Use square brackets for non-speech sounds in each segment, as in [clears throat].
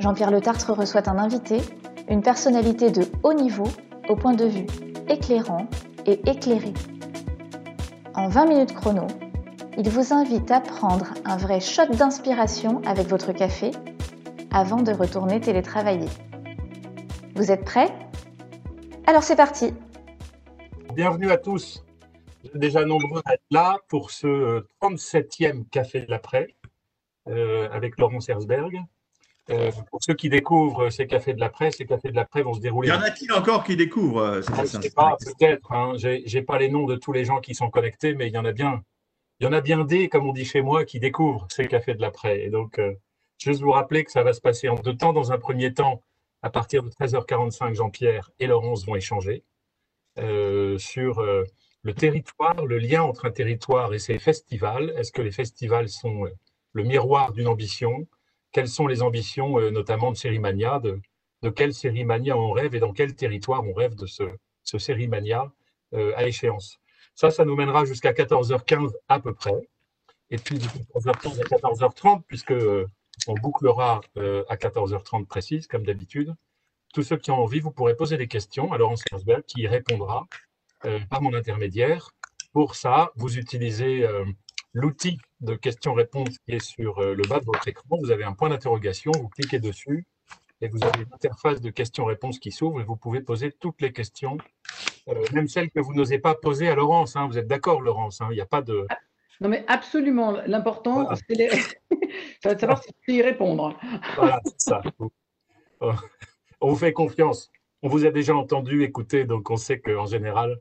Jean-Pierre Le Tartre reçoit un invité, une personnalité de haut niveau au point de vue éclairant et éclairé. En 20 minutes chrono, il vous invite à prendre un vrai shot d'inspiration avec votre café avant de retourner télétravailler. Vous êtes prêts? Alors c'est parti Bienvenue à tous déjà nombreux à être là pour ce 37e Café de l'après euh, avec Laurence Herzberg. Euh, pour ceux qui découvrent ces cafés de l'après, ces cafés de l'après vont se dérouler. Y en a-t-il encore qui découvrent euh, Je ne sais pas, peut-être. Hein. J'ai pas les noms de tous les gens qui sont connectés, mais il y en a bien. Il y en a bien des, comme on dit chez moi, qui découvrent ces cafés de l'après. Et donc, juste vous rappeler que ça va se passer en deux temps. Dans un premier temps, à partir de 13h45, Jean-Pierre et Laurence vont échanger sur le territoire, le lien entre un territoire et ses festivals. Est-ce que les festivals sont euh, le miroir d'une ambition? Quelles sont les ambitions, euh, notamment de Sérimania de, de quelle Sérimania on rêve et dans quel territoire on rêve de ce, ce Sérimania euh, à échéance? Ça, ça nous mènera jusqu'à 14h15 à peu près. Et puis de 14h15 à 14h30, puisque on bouclera à 14h30 précise, comme d'habitude. Tous ceux qui ont envie, vous pourrez poser des questions à Laurence Herzberg qui y répondra euh, par mon intermédiaire. Pour ça, vous utilisez euh, l'outil de questions-réponses qui est sur euh, le bas de votre écran. Vous avez un point d'interrogation, vous cliquez dessus et vous avez une interface de questions-réponses qui s'ouvre et vous pouvez poser toutes les questions, même celles que vous n'osez pas poser à Laurence. Hein. Vous êtes d'accord, Laurence hein. Il n'y a pas de. Non, mais absolument. L'important, c'est les... [laughs] de savoir si tu y répondre. Voilà, c'est ça. [laughs] On vous fait confiance. On vous a déjà entendu, écouté, donc on sait qu'en général,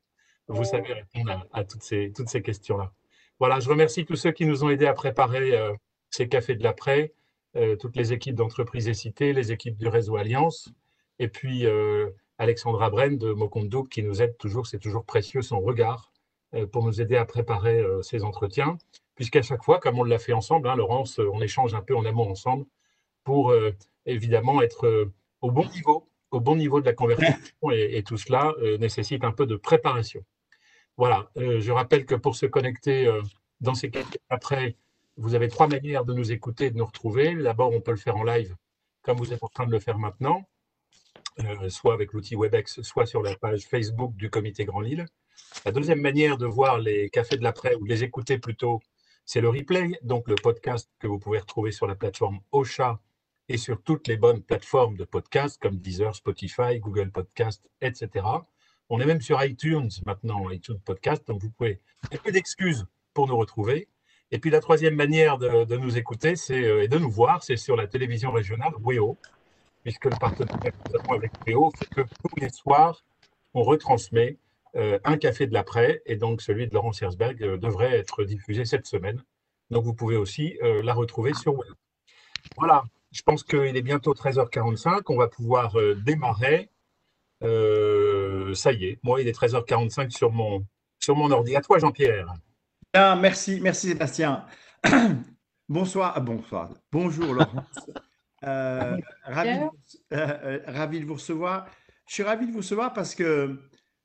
vous savez répondre à, toutes ces, toutes ces questions-là. Voilà, je remercie tous ceux qui nous ont aidés à préparer euh, ces cafés de l'après, euh, toutes les équipes d'entreprise et cité, les équipes du réseau Alliance, et puis euh, Alexandra Bren de Mocondouk qui nous aide toujours, c'est toujours précieux son regard pour nous aider à préparer ces entretiens, puisqu'à chaque fois, comme on l'a fait ensemble, hein, Laurence, on échange un peu en amont ensemble pour évidemment être au bon niveau, au bon niveau de la conversation, [laughs] et, et tout cela nécessite un peu de préparation. Voilà, euh, je rappelle que pour se connecter euh, dans ces quelques après, vous avez trois manières de nous écouter de nous retrouver. D'abord, on peut le faire en live, comme vous êtes en train de le faire maintenant, euh, soit avec l'outil WebEx, soit sur la page Facebook du Comité Grand Lille. La deuxième manière de voir les cafés de l'après, ou de les écouter plutôt, c'est le replay, donc le podcast que vous pouvez retrouver sur la plateforme Ocha et sur toutes les bonnes plateformes de podcast comme Deezer, Spotify, Google Podcast, etc. On est même sur iTunes maintenant, iTunes Podcast, donc vous pouvez. Il y a peu d'excuses pour nous retrouver. Et puis la troisième manière de, nous écouter euh, et de nous voir, c'est sur la télévision régionale WEO, puisque le partenariat que nous avons avec WEO fait que tous les soirs, on retransmet euh, un café de l'après, et donc celui de Laurent Sersberg euh, devrait être diffusé cette semaine. Donc vous pouvez aussi la retrouver sur WEO. Voilà, je pense qu'il est bientôt 13h45, on va pouvoir démarrer. Euh, ça y est, moi, il est 13h45 sur mon, sur mon ordi. À toi, Jean-Pierre. Ah, merci, merci Sébastien. [clears throat] bonsoir, ah, bonsoir. Bonjour, Laurence. [laughs] Euh, ravi, euh, ravi, de vous recevoir. Je suis ravi de vous recevoir parce que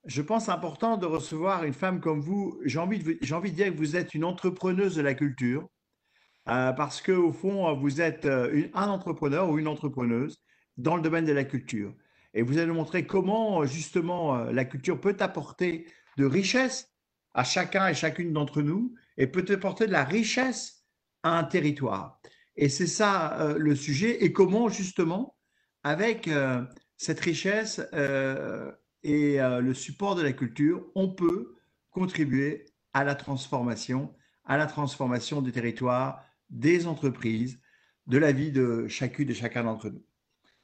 je pense important de recevoir une femme comme vous. J'ai envie, de, envie de dire que vous êtes une entrepreneuse de la culture. parce que au fond, vous êtes un entrepreneur ou une entrepreneuse dans le domaine de la culture. Et vous allez montrer comment, justement, euh, la culture peut apporter de richesse à chacun et chacune d'entre nous et peut apporter de la richesse à un territoire. Et c'est ça euh, le sujet. Et comment, justement, avec euh, cette richesse et le support de la culture, on peut contribuer à la transformation, à la transformation des territoires, des entreprises, de la vie de chacune et chacun d'entre nous.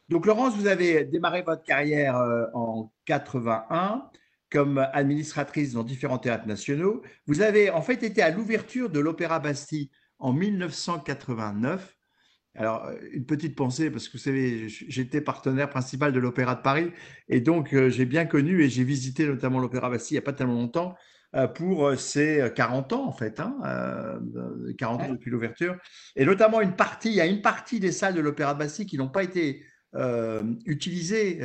Donc, Laurence, vous avez démarré votre carrière euh, en 81 comme administratrice dans différents théâtres nationaux. Vous avez en fait été à l'ouverture de l'Opéra Bastille en 1989. Alors, euh, une petite pensée, parce que vous savez, j'étais partenaire principal de l'Opéra de Paris, et donc euh, j'ai bien connu et j'ai visité notamment l'Opéra Bastille il n'y a pas tellement longtemps pour ses 40 ans, en fait, hein, 40 ans depuis l'ouverture. Et notamment, une partie, il y a une partie des salles de l'Opéra de Bastille qui n'ont pas été utilisées,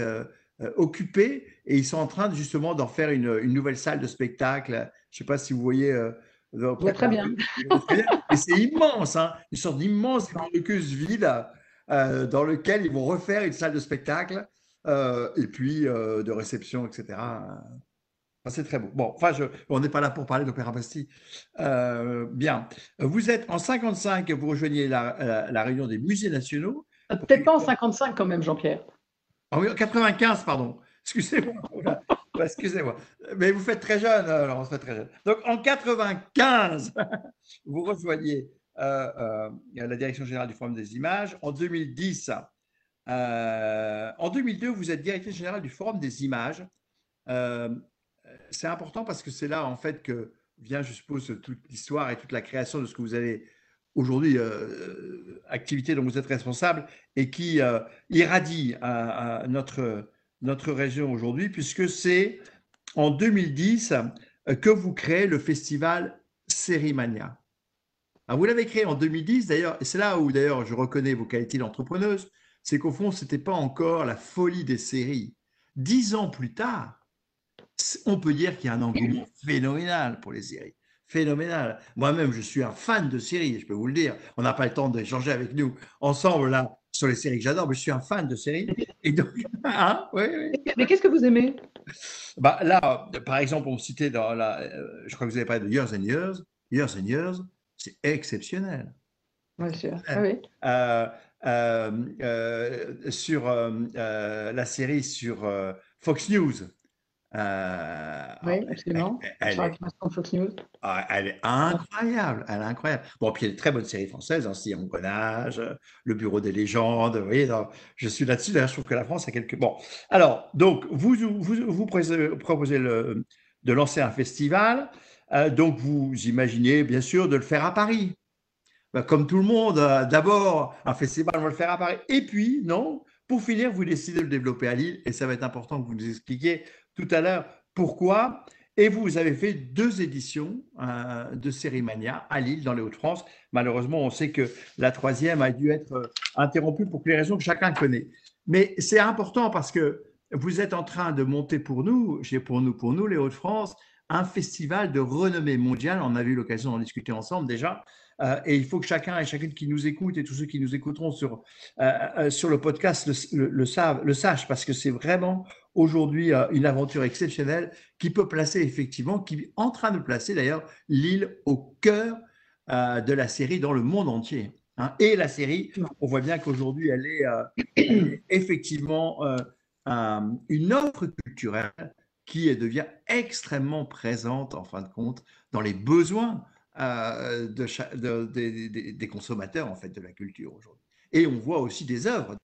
occupées, et ils sont en train justement d'en faire une, une, nouvelle salle de spectacle. Je ne sais pas si vous voyez très bien. Et c'est immense, hein, une sorte d'immense blocus vide euh, dans lequel ils vont refaire une salle de spectacle euh, et puis euh, de réception, etc. c'est très beau. Bon, enfin, je, on n'est pas là pour parler d'Opéra Bastille. bien. Vous êtes en 55, vous rejoignez la, la, réunion des musées nationaux. Peut-être pas en 55 quand même, Jean-Pierre. En 95, pardon. Excusez-moi. [laughs] Excusez-moi. Mais vous faites très jeune, alors fait très jeune. Donc en 95, [laughs] vous rejoignez euh, euh, la direction générale du Forum des images. En 2010, euh, en 2002, vous êtes directrice générale du Forum des images. c'est important parce que c'est là en fait que vient, je suppose, toute l'histoire et toute la création de ce que vous avez aujourd'hui, activité dont vous êtes responsable et qui irradie à notre notre région aujourd'hui, puisque c'est en 2010 euh, que vous créez le festival Sérimania. vous l'avez créé en 2010 d'ailleurs, et c'est là où d'ailleurs je reconnais vos qualités d'entrepreneuse, c'est qu'au fond, ce n'était pas encore la folie des séries. Dix ans plus tard, on peut dire qu'il y a un engouement phénoménal pour les séries. Phénoménal. Moi-même, je suis un fan de séries, je peux vous le dire. On n'a pas le temps d'échanger avec nous ensemble là sur les séries que j'adore, mais je suis un fan de séries. Et donc, [laughs] hein, oui, Mais qu'est-ce que vous aimez? Bah, Là, par exemple, on citait dans la. Euh, je crois que vous avez parlé de Years and Years. Years and Years, c'est exceptionnel. Bien sûr. Ah, oui. Euh, euh, sur la série sur Fox News, euh, oui, absolument. Elle, elle, est, ah, elle, est, incroyable, elle est incroyable. Bon, puis il y a de très bonnes séries françaises, hein, Si Engrenage, Le Bureau des légendes. Vous voyez, je suis là-dessus. D'ailleurs, je trouve que la France a quelques. Bon, alors, donc, vous vous, vous proposez le, de lancer un festival. Euh, donc, vous imaginez, bien sûr, de le faire à Paris. Ben, comme tout le monde, euh, d'abord, un festival, on va le faire à Paris. Et puis, non, pour finir, vous décidez de le développer à Lille. Et ça va être important que vous nous expliquiez tout à l'heure pourquoi? Et vous avez fait deux éditions euh, de Sérimania à Lille, dans les Hauts-de-France. Malheureusement, on sait que la troisième a dû être euh, interrompue pour les raisons que chacun connaît. Mais c'est important parce que vous êtes en train de monter pour nous, pour nous, pour nous, les Hauts-de-France, un festival de renommée mondiale. On a eu l'occasion d'en discuter ensemble déjà. Euh, et il faut que chacun et chacune qui nous écoute et tous ceux qui nous écouteront sur, sur le podcast le, savent, le sachent parce que c'est vraiment aujourd'hui euh, une aventure exceptionnelle qui peut placer effectivement, qui est en train de placer d'ailleurs l'île au cœur euh, de la série dans le monde entier. Hein. Et la série, on voit bien qu'aujourd'hui, elle, est euh, [clears throat] effectivement une offre culturelle qui devient extrêmement présente, en fin de compte, dans les besoins de, des consommateurs en fait de la culture aujourd'hui. Et on voit aussi des œuvres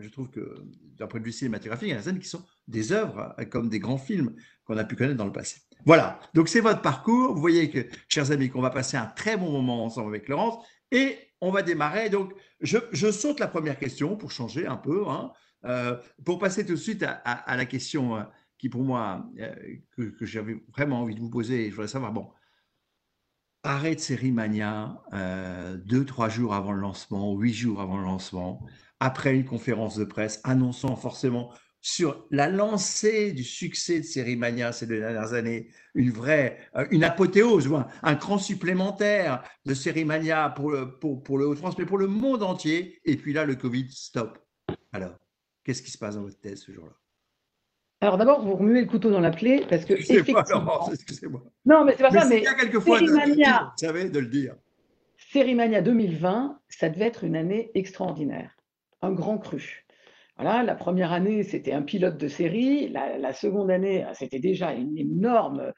je trouve que d'un point de vue cinématographique, il y a des scènes qui sont des œuvres euh, comme des grands films qu'on a pu connaître dans le passé. Voilà, donc c'est votre parcours. Vous voyez que, chers amis, qu'on va passer un très bon moment ensemble avec Laurence et on va démarrer. Donc, je, saute la première question pour changer un peu, hein, euh, pour passer tout de suite à, la question euh, qui, pour moi, que, j'avais vraiment envie de vous poser. Je voudrais savoir, bon, arrêt de série Mania, deux, trois jours avant le lancement, huit jours avant le lancement après une conférence de presse annonçant forcément sur la lancée du succès de Sérimania ces deux dernières années, une vraie, euh, une apothéose, un, cran supplémentaire de Sérimania pour le, pour, le Haut-France, mais pour le monde entier. Et puis là, le Covid, stop. Alors, qu'est-ce qui se passe dans votre tête ce jour-là? Alors d'abord, vous remuez le couteau dans la plaie parce que effectivement. excusez-moi. Non, mais c'est pas ça. Mais il y a quelquefois, Sérimania, vous savez, de le dire. Sérimania 2020, ça devait être une année extraordinaire un grand cru. Voilà, la première année, c'était un pilote de série. La, seconde année, c'était déjà une énorme,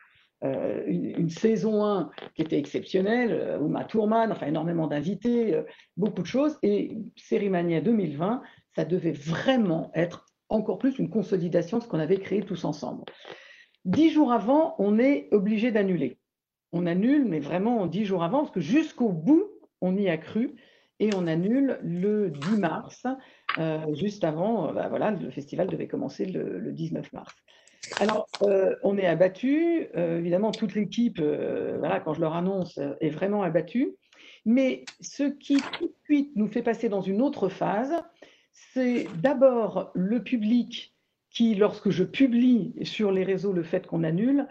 euh, une, saison 1 qui était exceptionnelle. Euh, Uma Thurman, enfin énormément d'invités, euh, beaucoup de choses. Et Série Mania 2020, ça devait vraiment être encore plus une consolidation de ce qu'on avait créé tous ensemble. Dix jours avant, on est obligé d'annuler. On annule, mais vraiment dix jours avant, parce que jusqu'au bout, on y a cru. et on annule le 10 mars, juste avant, bah, voilà, le festival devait commencer le, 19 mars. Alors, on est abattu, évidemment, toute l'équipe, voilà, quand je leur annonce, est vraiment abattue. Mais ce qui tout de suite nous fait passer dans une autre phase, c'est d'abord le public qui, lorsque je publie sur les réseaux le fait qu'on annule,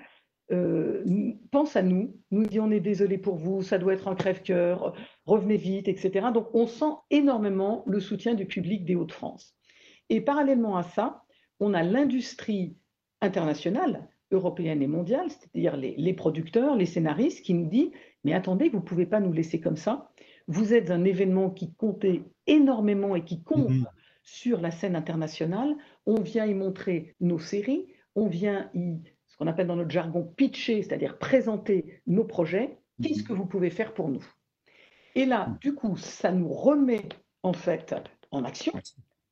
euh, pense à nous, nous dit on est désolé pour vous, ça doit être un crève-cœur, revenez vite, etc. Donc on sent énormément le soutien du public des Hauts-de-France. Et parallèlement à ça, on a l'industrie internationale, européenne et mondiale, c'est-à-dire les, les, producteurs, les scénaristes, qui nous disent mais attendez, vous ne pouvez pas nous laisser comme ça. Vous êtes un événement qui comptait énormément et qui compte mhm. sur la scène internationale. On vient y montrer nos séries, on vient y, ce qu'on appelle dans notre jargon, pitcher, c'est-à-dire présenter nos projets. Qu'est-ce que vous pouvez faire pour nous? Et là, mhm. du coup, ça nous remet en fait en action.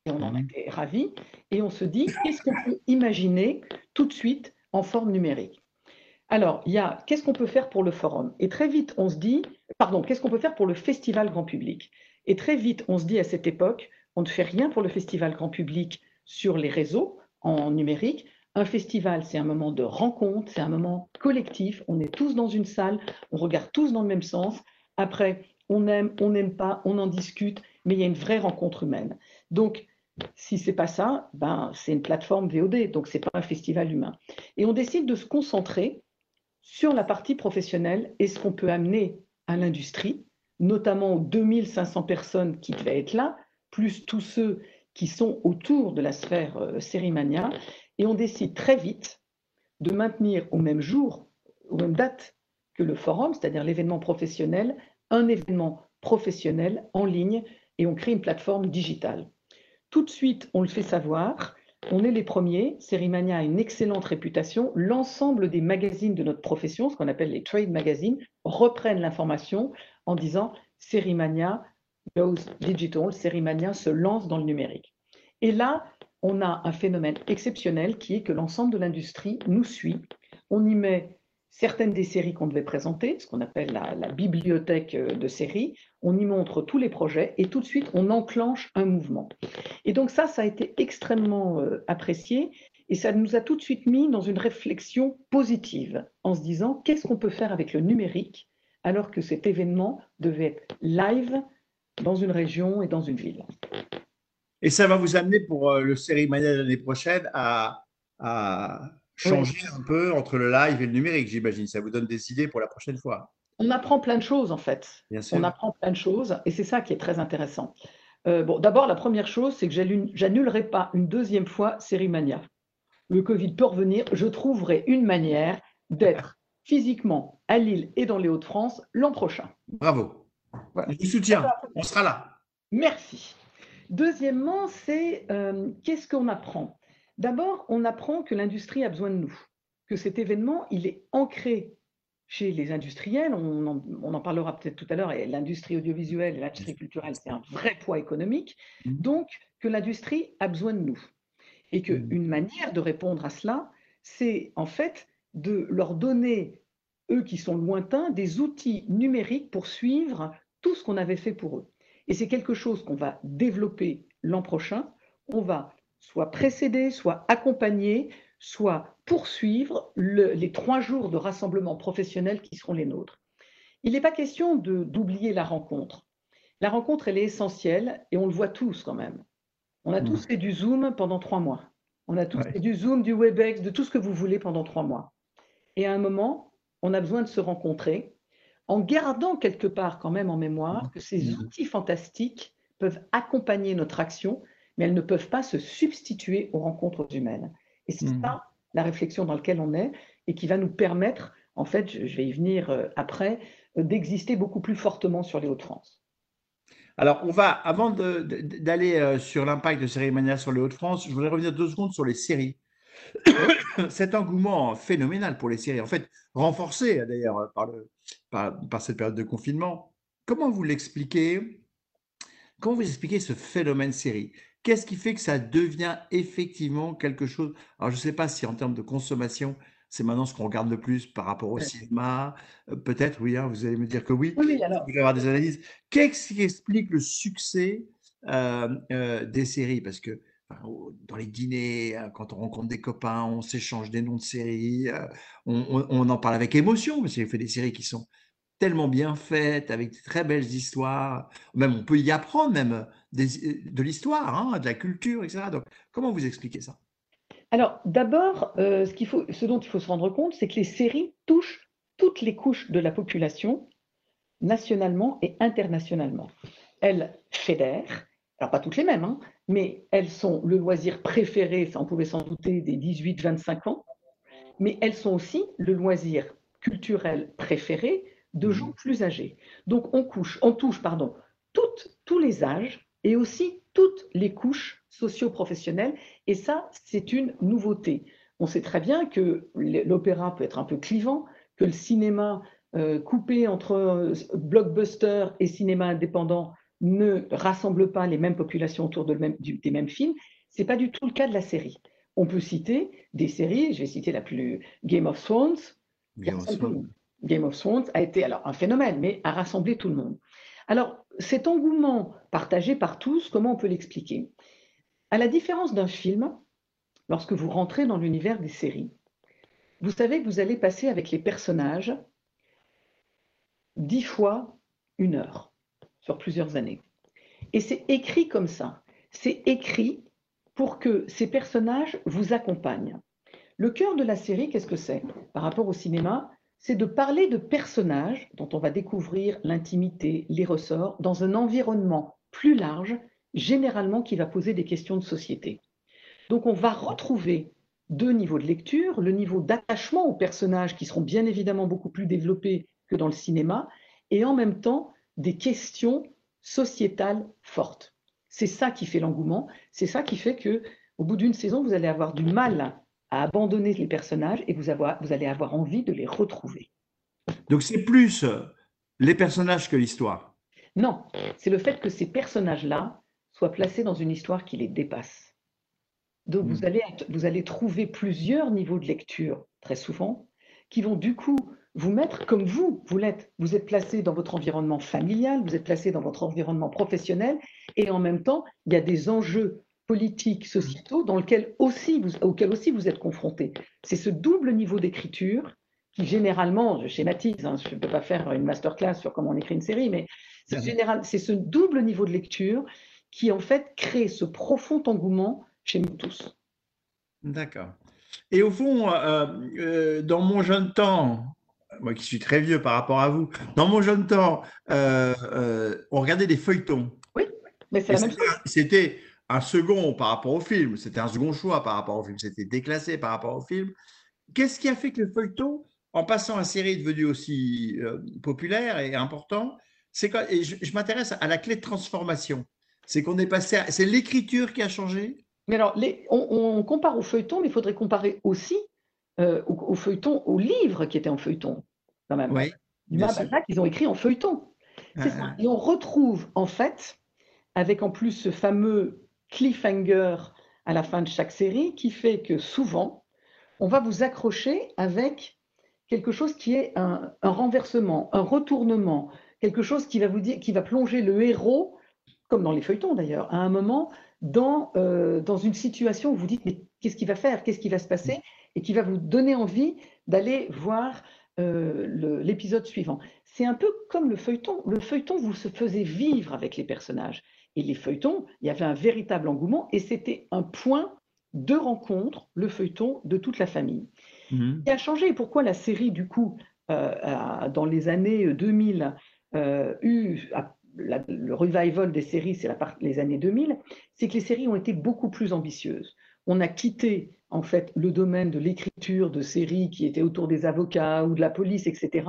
Et on en mhm. était ravis. Et on se dit, qu'est-ce qu'on peut imaginer tout de suite en forme numérique? Alors, il y a qu'est-ce qu'on peut faire pour le forum? Et très vite, on se dit, pardon, qu'est-ce qu'on peut faire pour le festival grand public? Et très vite, on se dit à cette époque, on ne fait rien pour le festival grand public sur les réseaux en numérique. Un festival, c'est un moment de rencontre, c'est un moment collectif. On est tous dans une salle, on regarde tous dans le même sens. Après, on aime, on n'aime pas, on en discute, mais il y a une vraie rencontre humaine. Donc, si c'est pas ça, ben c'est une plateforme VOD, donc c'est pas un festival humain. Et on décide de se concentrer sur la partie professionnelle et ce qu'on peut amener à l'industrie, notamment aux 2500 personnes qui devaient être là, plus tous ceux qui sont autour de la sphère euh. Et on décide très vite de maintenir au même jour, aux mêmes dates que le forum, c'est-à-dire l'événement professionnel, un événement professionnel en ligne et on crée une plateforme digitale. Tout de suite, on le fait savoir on est les premiers. Sérimania a une excellente réputation. L'ensemble des magazines de notre profession, ce qu'on appelle les trade magazines, reprennent l'information en disant Sérimania goes digital, Sérimania se lance dans le numérique. Et là, on a un phénomène exceptionnel qui est que l'ensemble de l'industrie nous suit. On y met certaines des séries qu'on devait présenter, ce qu'on appelle la, bibliothèque euh, de séries. On y montre tous les projets et tout de suite, on enclenche un mouvement. Et donc ça, ça a été extrêmement euh, apprécié et ça nous a tout de suite mis dans une réflexion positive en se disant qu'est-ce qu'on peut faire avec le numérique alors que cet événement devait être live dans une région et dans une ville? Et ça va vous amener pour euh, le série Mania l'année prochaine à changer un peu entre le live et le numérique, j'imagine. Ça vous donne des idées pour la prochaine fois. On apprend plein de choses, en fait. On apprend plein de choses, et c'est ça qui est très intéressant. Euh, bon, d'abord, la première chose, c'est que j'annulerai pas une deuxième fois Sérimania. Le Covid peut revenir, je trouverai une manière d'être physiquement à Lille et dans les Hauts-de-France l'an prochain. Bravo. Je vous soutiens, on sera là. Merci. Deuxièmement, c'est euh, qu'est-ce qu'on apprend? D'abord, on apprend que l'industrie a besoin de nous, que cet événement, il est ancré chez les industriels, on en, parlera peut-être tout à l'heure, et l'industrie audiovisuelle et l'industrie culturelle, c'est un vrai poids économique, mmh. donc que l'industrie a besoin de nous. Et qu'une mmh. manière de répondre à cela, c'est en fait de leur donner, eux qui sont lointains, des outils numériques pour suivre tout ce qu'on avait fait pour eux. Et c'est quelque chose qu'on va développer l'an prochain. On va soit précéder, soit accompagner, soit poursuivre les trois jours de rassemblement professionnel qui seront les nôtres. Il n'est pas question d'oublier la rencontre. La rencontre, elle est essentielle et on le voit tous quand même. On a tous mmh. fait du Zoom pendant trois mois. On a tous fait du Zoom, du WebEx, de tout ce que vous voulez pendant trois mois. Et à un moment, on a besoin de se rencontrer en gardant quelque part quand même en mémoire mmh. que ces mmh. outils fantastiques peuvent accompagner notre action mais elles ne peuvent pas se substituer aux rencontres humaines. Et c'est mmh. ça la réflexion dans laquelle on est et qui va nous permettre, en fait, je vais y venir euh, après, euh, d'exister beaucoup plus fortement sur les Hauts-de-France. Alors, on va, avant d'aller euh, sur l'impact de Série sur les Hauts-de-France, je voudrais revenir deux secondes sur les séries. [coughs] Cet engouement phénoménal pour les séries, en fait, renforcé d'ailleurs par, par, par cette période de confinement, comment vous l'expliquez? Comment vous expliquez ce phénomène série? Qu'est-ce qui fait que ça devient effectivement quelque chose? Alors, je ne sais pas si en termes de consommation, c'est maintenant ce qu'on regarde le plus par rapport au cinéma. Euh, peut-être, oui, hein, vous allez me dire que oui. Oui, alors. Vous allez avoir des analyses. Qu'est-ce qui explique le succès euh, des séries? Parce que dans les dîners, quand on rencontre des copains, on s'échange des noms de séries, on, on, en parle avec émotion, parce qu'il fait des séries qui sont tellement bien faites, avec de très belles histoires. Même on peut y apprendre même de l'histoire, hein, de la culture, etc. Donc, comment vous expliquez ça? Alors, d'abord, euh, ce dont il faut se rendre compte, c'est que les séries touchent toutes les couches de la population, nationalement et internationalement. Elles fédèrent, alors pas toutes les mêmes, hein, mais elles sont le loisir préféré, ça on pouvait s'en douter, des 18-25 ans, mais elles sont aussi le loisir culturel préféré de gens mmh. plus âgés. Donc on, couche, on touche pardon, toutes, tous les âges et aussi toutes les couches socio-professionnelles. Et ça, c'est une nouveauté. On sait très bien que l'opéra peut être un peu clivant, que le cinéma euh, coupé entre euh, blockbuster et cinéma indépendant ne rassemble pas les mêmes populations autour de même, des mêmes films. C'est pas du tout le cas de la série. On peut citer des séries, je vais citer la plus Game of Thrones. Game of Thrones. Game of Thrones a été alors un phénomène, mais a rassemblé tout le monde. Alors, cet engouement partagé par tous, comment on peut l'expliquer? À la différence d'un film, lorsque vous rentrez dans l'univers des séries, vous savez que vous allez passer avec les personnages dix fois une heure sur plusieurs années. Et c'est écrit comme ça. C'est écrit pour que ces personnages vous accompagnent. Le cœur de la série, qu'est-ce que c'est? Par rapport au cinéma, c'est de parler de personnages dont on va découvrir l'intimité, les ressorts, dans un environnement plus large, généralement qui va poser des questions de société. Donc on va retrouver deux niveaux de lecture, le niveau d'attachement aux personnages qui seront bien évidemment beaucoup plus développés que dans le cinéma, et en même temps des questions sociétales fortes. C'est ça qui fait l'engouement, c'est ça qui fait que au bout d'une saison, vous allez avoir du mal à abandonner les personnages et vous, vous allez avoir envie de les retrouver. Donc c'est plus euh, les personnages que l'histoire Non, c'est le fait que ces personnages-là soient placés dans une histoire qui les dépasse. Donc vous, hmm. allez, vous allez trouver plusieurs niveaux de lecture, très souvent, qui vont du coup vous mettre comme vous, vous l'êtes. Vous êtes placé dans votre environnement familial, vous êtes placé dans votre environnement professionnel, et en même temps, il y a des enjeux politiques, sociétaux, dans lequel aussi vous, auquel aussi vous êtes confronté. C'est ce double niveau d'écriture qui généralement, je schématise, hein, je ne peux pas faire une masterclass sur comment on écrit une série, mais c'est général, c'est ce double niveau de lecture qui en fait crée ce profond engouement chez nous tous. D'accord. Et au fond, euh, euh, dans mon jeune temps, moi qui suis très vieux par rapport à vous, dans mon jeune temps, euh, on regardait des feuilletons. Oui, mais c'est la même chose. C'était un second par rapport au film, c'était un second choix par rapport au film, c'était déclassé par rapport au film. Qu'est-ce qui a fait que le feuilleton, en passant à série, est devenu aussi euh, populaire et important C'est et je, m'intéresse à la clé de transformation. C'est qu'on est passé, c'est l'écriture qui a changé? Mais alors, les, on, compare au feuilleton, mais il faudrait comparer aussi euh, au, feuilleton, aux livres qui étaient en feuilleton, quand même. Oui. ils ont écrit en feuilleton. C'est ça. Et on retrouve en fait, avec en plus ce fameux cliffhanger à la fin de chaque série qui fait que souvent, on va vous accrocher avec quelque chose qui est un, renversement, un retournement, quelque chose qui va vous dire, qui va plonger le héros, comme dans les feuilletons d'ailleurs, à un moment dans, euh, dans une situation où vous dites mais qu'est-ce qu'il va faire, qu'est-ce qui va se passer, et qui va vous donner envie d'aller voir euh, l'épisode suivant. C'est un peu comme le feuilleton. Le feuilleton, vous se faisait vivre avec les personnages. Et les feuilletons, il y avait un véritable engouement et c'était un point de rencontre, le feuilleton, de toute la famille. Mmh. qui a changé. Pourquoi la série, du coup, euh, dans les années 2000, euh, eu le revival des séries, c'est les années 2000, c'est que les séries ont été beaucoup plus ambitieuses. On a quitté en fait le domaine de l'écriture de séries qui étaient autour des avocats ou de la police, etc.,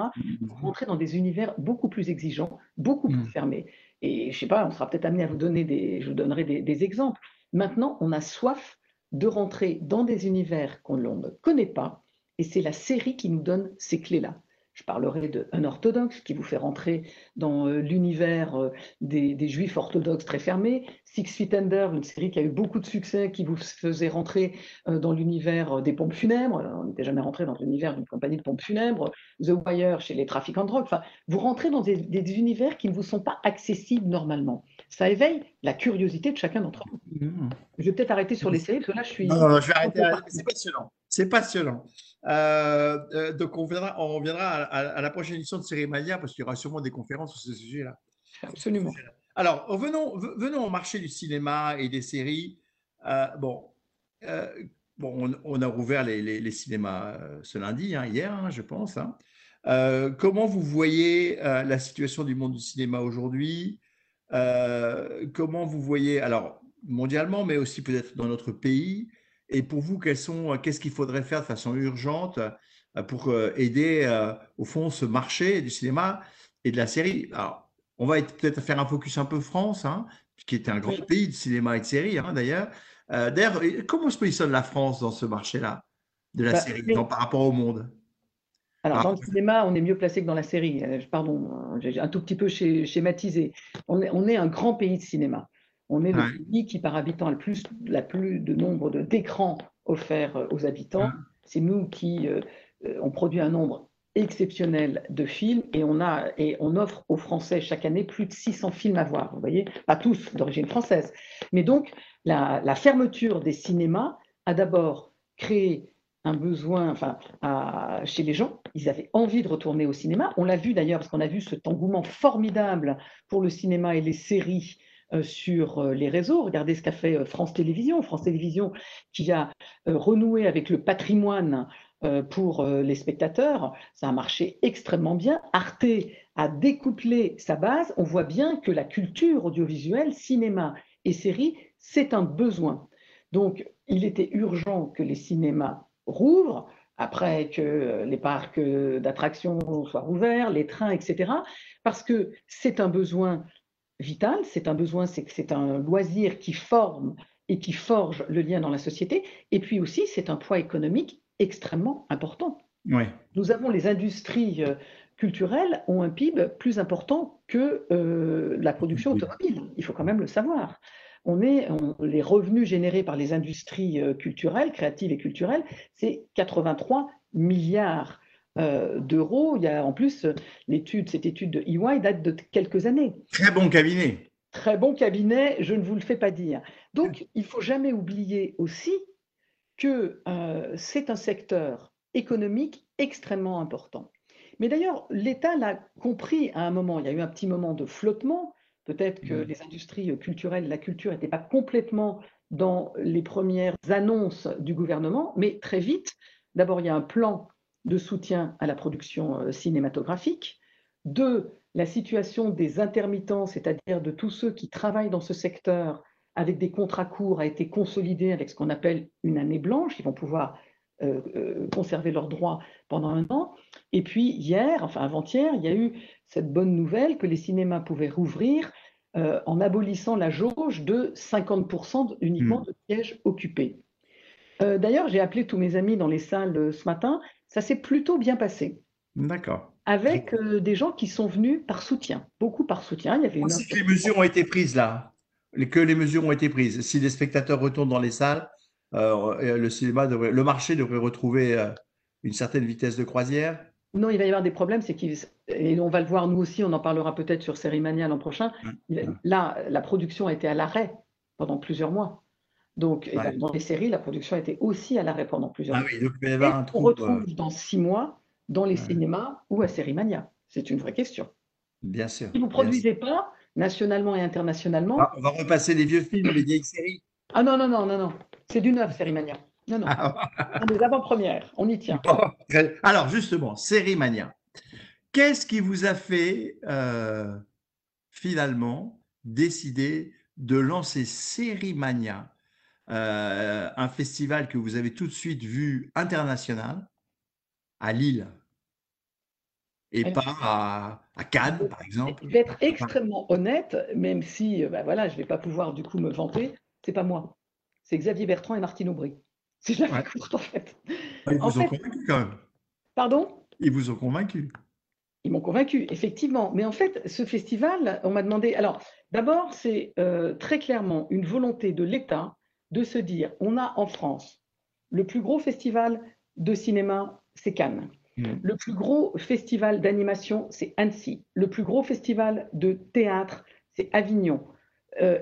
pour rentrer dans des univers beaucoup plus exigeants, beaucoup plus mmh. fermés. Et je sais pas, on sera peut-être amené à vous donner des, je vous donnerai des, exemples. Maintenant, on a soif de rentrer dans des univers qu'on ne connaît pas, et c'est la série qui nous donne ces clés-là. Je parlerai de Unorthodox, qui vous fait rentrer dans euh, l'univers euh, des, juifs orthodoxes très fermés. Six Feet Under, une série qui a eu beaucoup de succès, qui vous faisait rentrer euh, dans l'univers des pompes funèbres. On n'était jamais rentré dans l'univers d'une compagnie de pompes funèbres. The Wire chez les trafiquants de drogue. Enfin, vous rentrez dans des, univers qui ne vous sont pas accessibles normalement. Ça éveille la curiosité de chacun d'entre vous. Mmh. Je vais peut-être arrêter sur les séries, parce que là, je suis. Non, non, je vais arrêter. C'est passionnant. C'est passionnant. Euh, euh, donc, on, on reviendra à, la prochaine édition de Série parce qu'il y aura sûrement des conférences sur ce sujet-là. Absolument. Alors, venons, venons au marché du cinéma et des séries. Euh, bon, bon on, a rouvert les, cinémas ce lundi, hein, hier, hein, je pense. Hein. comment vous voyez la situation du monde du cinéma aujourd'hui? Comment vous voyez, alors mondialement, mais aussi peut-être dans notre pays et pour vous, qu'est-ce qu'il faudrait faire de façon urgente euh, pour euh, aider, euh, au fond, ce marché du cinéma et de la série? Alors, on va peut-être faire un focus un peu France, hein, qui est un grand pays de cinéma et de série, hein, d'ailleurs. d'ailleurs, comment se positionne la France dans ce marché-là de la bah, série par rapport au monde? Alors, dans le cinéma, on est mieux placé que dans la série. Pardon, j'ai un tout petit peu schématisé. On est, on est un grand pays de cinéma. On est le pays qui, par habitant, a le plus, la plus de nombre d'écrans offerts euh, aux habitants. C'est nous qui euh, euh, on produit un nombre exceptionnel de films et on, a, et on offre aux Français chaque année plus de 600 films à voir. Vous voyez, pas tous d'origine française. Mais donc, la, fermeture des cinémas a d'abord créé un besoin enfin, chez les gens. Ils avaient envie de retourner au cinéma. On l'a vu d'ailleurs, parce qu'on a vu cet engouement formidable pour le cinéma et les séries sur euh, les réseaux. Regardez ce qu'a fait euh, France Télévisions. France Télévisions qui a renoué avec le patrimoine pour les spectateurs. Ça a marché extrêmement bien. Arte a découplé sa base. On voit bien que la culture audiovisuelle, cinéma et séries, c'est un besoin. Donc, il était urgent que les cinémas rouvrent après que les parcs d'attractions soient rouverts, les trains, etc. Parce que c'est un besoin vital, c'est un besoin, c'est un loisir qui forme et qui forge le lien dans la société. Et puis aussi, c'est un poids économique extrêmement important. Nous avons les industries euh, culturelles ont un PIB plus important que euh, la production automobile. Il faut quand même le savoir. On est, les revenus générés par les industries euh, culturelles, créatives et culturelles, c'est 83 milliards euh, d'euros. Il y a en plus l'étude, cette étude de EY date de quelques années. Très bon cabinet. Très bon cabinet, je ne vous le fais pas dire. Donc, il faut jamais oublier aussi que euh, c'est un secteur économique extrêmement important. Mais d'ailleurs, l'État l'a compris à un moment. Il y a eu un petit moment de flottement. Peut-être que les industries culturelles, la culture n'étaient pas complètement dans les premières annonces du gouvernement, mais très vite, d'abord, il y a un plan de soutien à la production euh, cinématographique. Deux, la situation des intermittents, c'est-à-dire de tous ceux qui travaillent dans ce secteur avec des contrats courts, a été consolidée avec ce qu'on appelle une année blanche. Ils vont pouvoir euh, euh, conserver leurs droits pendant un an. Et puis hier, enfin avant-hier, il y a eu cette bonne nouvelle que les cinémas pouvaient rouvrir en abolissant la jauge de 50% uniquement hmm. de sièges occupés. D'ailleurs, j'ai appelé tous mes amis dans les salles ce matin ça s'est plutôt bien passé. D'accord. Avec euh, des gens qui sont venus par soutien, beaucoup par soutien. Il y avait une que les mesures ont été prises là, que les mesures ont été prises. Si les spectateurs retournent dans les salles, euh, le cinéma devrait, le marché devrait retrouver euh, une certaine vitesse de croisière. Non, il va y avoir des problèmes, c'est qu'ils et on va le voir nous aussi, on en parlera peut-être sur Série Mania l'an prochain. Là, la production a été à l'arrêt pendant plusieurs mois. Donc, dans les séries, la production a été aussi à l'arrêt pendant plusieurs ah oui, donc il va y avoir un On retrouve euh, dans six mois dans les cinémas ou à Sérimania C'est une vraie question. Bien sûr. Si vous ne produisez pas, nationalement et internationalement. Ah, on va repasser les vieux films, les vieilles séries. Ah non, non, non, non, non. C'est du neuf, Sérimania. Non, non. Ah. des avant-premières. On y tient. alors, justement, Sérimania. Qu'est-ce qui vous a fait euh, finalement décider de lancer Sérimania euh, un festival que vous avez tout de suite vu international à Lille et pas à, Cannes, par exemple. Je vais être extrêmement honnête, même si ben voilà, je ne vais pas pouvoir du coup me vanter, c'est pas moi. C'est Xavier Bertrand et Martine Aubry. [laughs] C'est jamais ouais. en fait. Ah, ils vous ont convaincu quand même. Pardon? Ils vous ont convaincu. Ils m'ont convaincu, effectivement. Mais en fait, ce festival, on m'a demandé. Alors, d'abord, c'est euh, très clairement une volonté de l'État de se dire on a en France le plus gros festival de cinéma, c'est Cannes. Mmh. Le plus gros festival d'animation, c'est Annecy. Le plus gros festival de théâtre, c'est Avignon,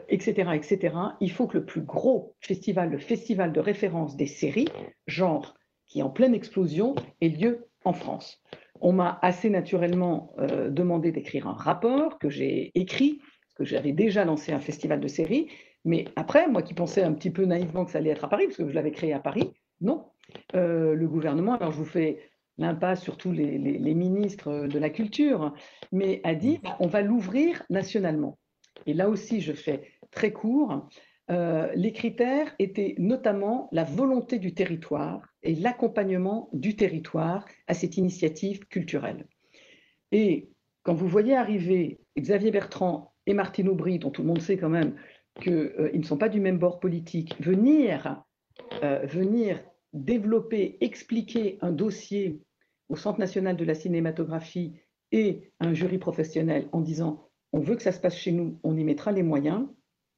etc., euh, etc. Il faut que le plus gros festival, le festival de référence des séries, genre qui est en pleine explosion, ait lieu en France. On m'a assez naturellement euh, demandé d'écrire un rapport que j'ai écrit, parce que j'avais déjà lancé un festival de séries, mais après, moi qui pensais un petit peu naïvement que ça allait être à Paris, parce que je l'avais créé à Paris, non. Euh, le gouvernement, alors je vous fais l'impasse sur tous les, ministres de la culture, mais a dit mmh. on va l'ouvrir nationalement. Et là aussi, je fais très court. Euh, les critères étaient notamment la volonté du territoire et l'accompagnement du territoire à cette initiative culturelle. Et quand vous voyez arriver Xavier Bertrand et Martine Aubry, dont tout le monde sait quand même qu'ils euh, ne sont pas du même bord politique, venir, euh, venir développer, expliquer un dossier au Centre national de la cinématographie et un jury professionnel en disant on veut que ça se passe chez nous, on y mettra les moyens,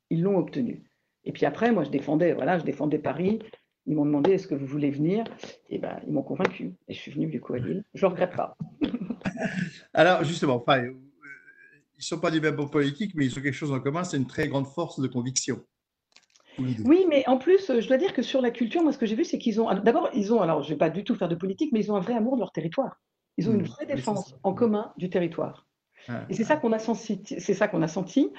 ils l'ont obtenu. Et puis après, moi, je défendais, voilà, je défendais Paris. Ils m'ont demandé est-ce que vous voulez venir? Et ben, ils m'ont convaincu. Et je suis venu du coup à Lille. Je ne regrette pas. [laughs] Alors, justement, enfin, ils ne sont pas du même politique, mais ils ont quelque chose en commun c'est une très grande force de conviction. Oui, mais en plus, je dois dire que sur la culture, moi, ce que j'ai vu, c'est qu'ils ont. D'abord, ils ont. Alors, je ne vais pas du tout faire de politique, mais ils ont un vrai amour de leur territoire. Ils ont une mmh. vraie défense en commun du territoire. Ah. Et c'est ça qu'on a senti. C'est ça qu'on a senti.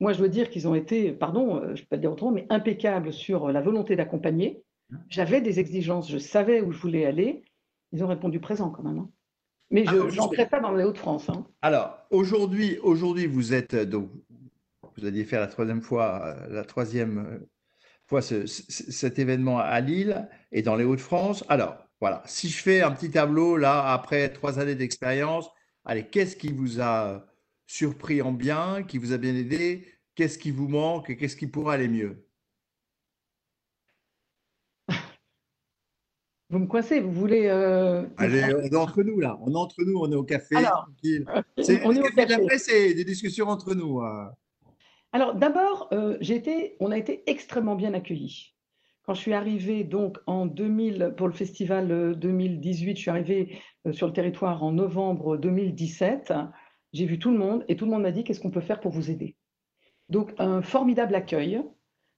Moi, je dois dire qu'ils ont été, pardon, euh, je ne peux pas dire autrement, mais impeccables sur la volonté d'accompagner. Ah. J'avais des exigences, je savais où je voulais aller. Ils ont répondu présent quand même. Hein. Mais je n'entrerai pas dans les Hauts-de-France. Hein. Alors, aujourd'hui, aujourd'hui, vous êtes euh, donc, vous alliez faire la troisième fois, euh, la troisième fois cet événement à Lille et dans les Hauts-de-France. Alors, voilà, si je fais un petit tableau là, après trois années d'expérience, Allez, qu'est-ce qui vous a surpris en bien, qui vous a bien aidé? Qu'est-ce qui vous manque et qu'est-ce qui pourrait aller mieux? Vous me coincez, vous voulez. Euh, Allez, on est entre nous là, on est entre nous, on est au café. Alors, euh, on est au café. c'est des discussions entre nous. Euh. Alors d'abord, on a été extrêmement bien accueillis. Quand je suis arrivée donc en 2000 pour le festival 2018, euh, je suis arrivée sur le territoire en novembre 2017. J'ai vu tout le monde et tout le monde m'a dit qu'est-ce qu'on peut faire pour vous aider? Donc un formidable accueil,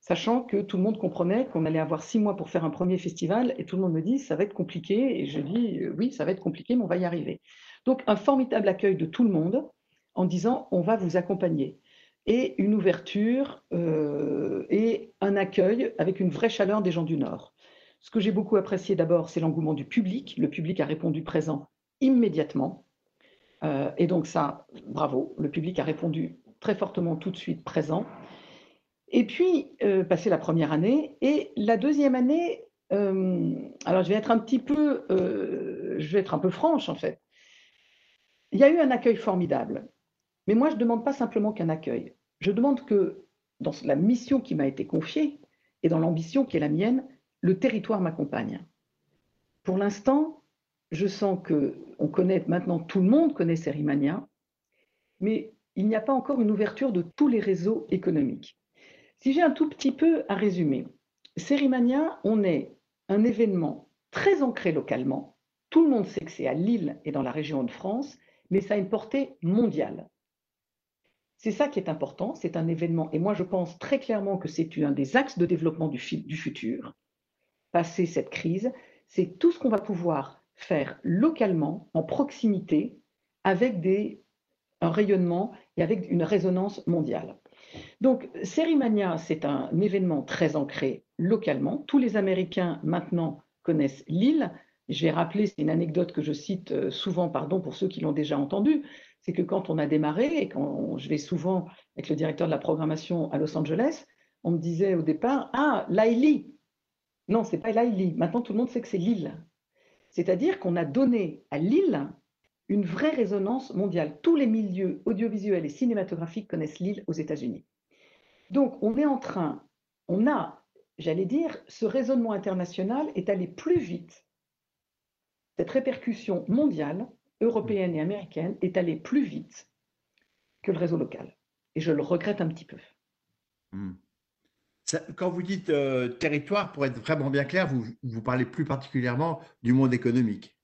sachant que tout le monde comprenait qu'on allait avoir six mois pour faire un premier festival et tout le monde me dit ça va être compliqué et je dis euh, oui ça va être compliqué mais on va y arriver. Donc un formidable accueil de tout le monde en disant on va vous accompagner et une ouverture euh, et un accueil avec une vraie chaleur des gens du Nord. Ce que j'ai beaucoup apprécié d'abord, c'est l'engouement du public. Le public a répondu présent immédiatement. Euh, et donc ça, bravo, le public a répondu très fortement tout de suite présent. Et puis, euh, passé la première année, et la deuxième année, alors je vais être un petit peu, je vais être un peu franche en fait. Il y a eu un accueil formidable. Mais moi, je ne demande pas simplement qu'un accueil je demande que dans la mission qui m'a été confiée et dans l'ambition qui est la mienne, le territoire m'accompagne. Pour l'instant, je sens que on connaît maintenant tout le monde connaît Sérimania, mais il n'y a pas encore une ouverture de tous les réseaux économiques. Si j'ai un tout petit peu à résumer, Sérimania, on est un événement très ancré localement. Tout le monde sait que c'est à Lille et dans la région de France, mais ça a une portée mondiale. C'est ça qui est important, c'est un événement, et moi je pense très clairement que c'est un des axes de développement du, futur, passer cette crise, c'est tout ce qu'on va pouvoir faire localement, en proximité, avec des, un rayonnement et avec une résonance mondiale. Donc, Sérimania, c'est un événement très ancré localement. Tous les Américains maintenant connaissent l'île. Je vais rappeler, c'est une anecdote que je cite euh, souvent, pardon pour ceux qui l'ont déjà entendue c'est que quand on a démarré, et quand je vais souvent avec le directeur de la programmation à Los Angeles, on me disait au départ Ah, Laili Non, c'est pas Laili. Maintenant, tout le monde sait que c'est Lille. C'est-à-dire qu'on a donné à Lille une vraie résonance mondiale. Tous les milieux audiovisuels et cinématographiques connaissent Lille aux États-Unis. Donc, on est en train, on a, j'allais dire, ce raisonnement international est allé plus vite. Cette répercussion mondiale européenne et américaine est allée plus vite que le réseau local. Et je le regrette un petit peu. Hmm. quand vous dites euh, territoire, pour être vraiment bien clair, vous parlez plus particulièrement du monde économique.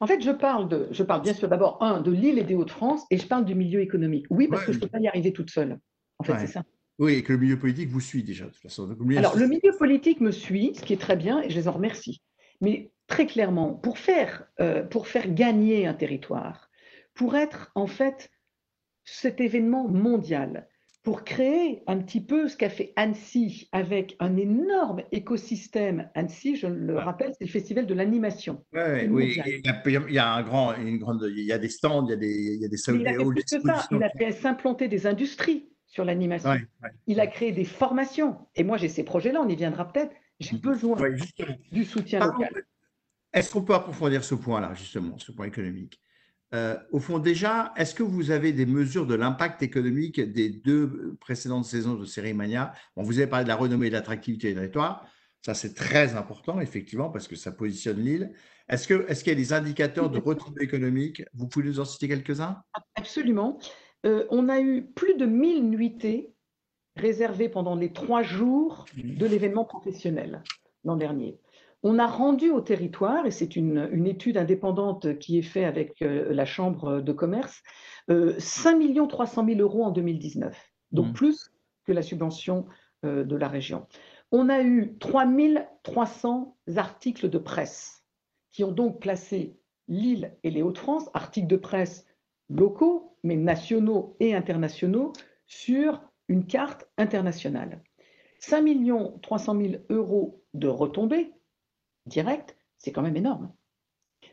En fait, je parle, de, je parle bien sûr d'abord, un, de l'île et des Hauts-de-France, et je parle du milieu économique. Oui, parce que je ne peux pas y arriver toute seule. En fait, c'est ça. Oui, et que le milieu politique vous suit déjà, de toute façon. Alors, le milieu politique me suit, ce qui est très bien, et je les en remercie. Mais très clairement, pour faire, euh, pour faire gagner un territoire, pour être en fait cet événement mondial, pour créer un petit peu ce qu'a fait Annecy avec un énorme écosystème. Annecy, je le rappelle, c'est le festival de l'animation. oui, il y, a, un grand, une grande, il y a des stands, il y a des, il y a des il a fait Il a fait s'implanter des industries sur l'animation. il a créé des formations. Et moi, j'ai ces projets-là, on y viendra peut-être. J'ai mm. besoin du soutien local. Est-ce qu'on peut approfondir ce point-là, justement, ce point économique? Euh, au fond, déjà, est-ce que vous avez des mesures de l'impact économique des deux précédentes saisons de Série Mania? Vous avez parlé de la renommée et de l'attractivité des territoires. Ça, c'est très important, effectivement, parce que ça positionne l'île. Est-ce qu'il est y a des indicateurs de retombées économiques? Vous pouvez nous en citer quelques-uns? Absolument. Euh, on a eu plus de 1000 nuitées réservées pendant les trois jours de l'événement professionnel l'an dernier. On a rendu au territoire, et c'est une, étude indépendante qui est faite avec euh, la Chambre de commerce, 5 300 000 euros en 2019, donc mmh. plus que la subvention euh, de la région. On a eu 3 300 articles de presse qui ont donc placé l'île et les Hauts-de-France, articles de presse locaux, mais nationaux et internationaux, sur une carte internationale. 5 300 000 euros de retombées, direct, c'est quand même énorme.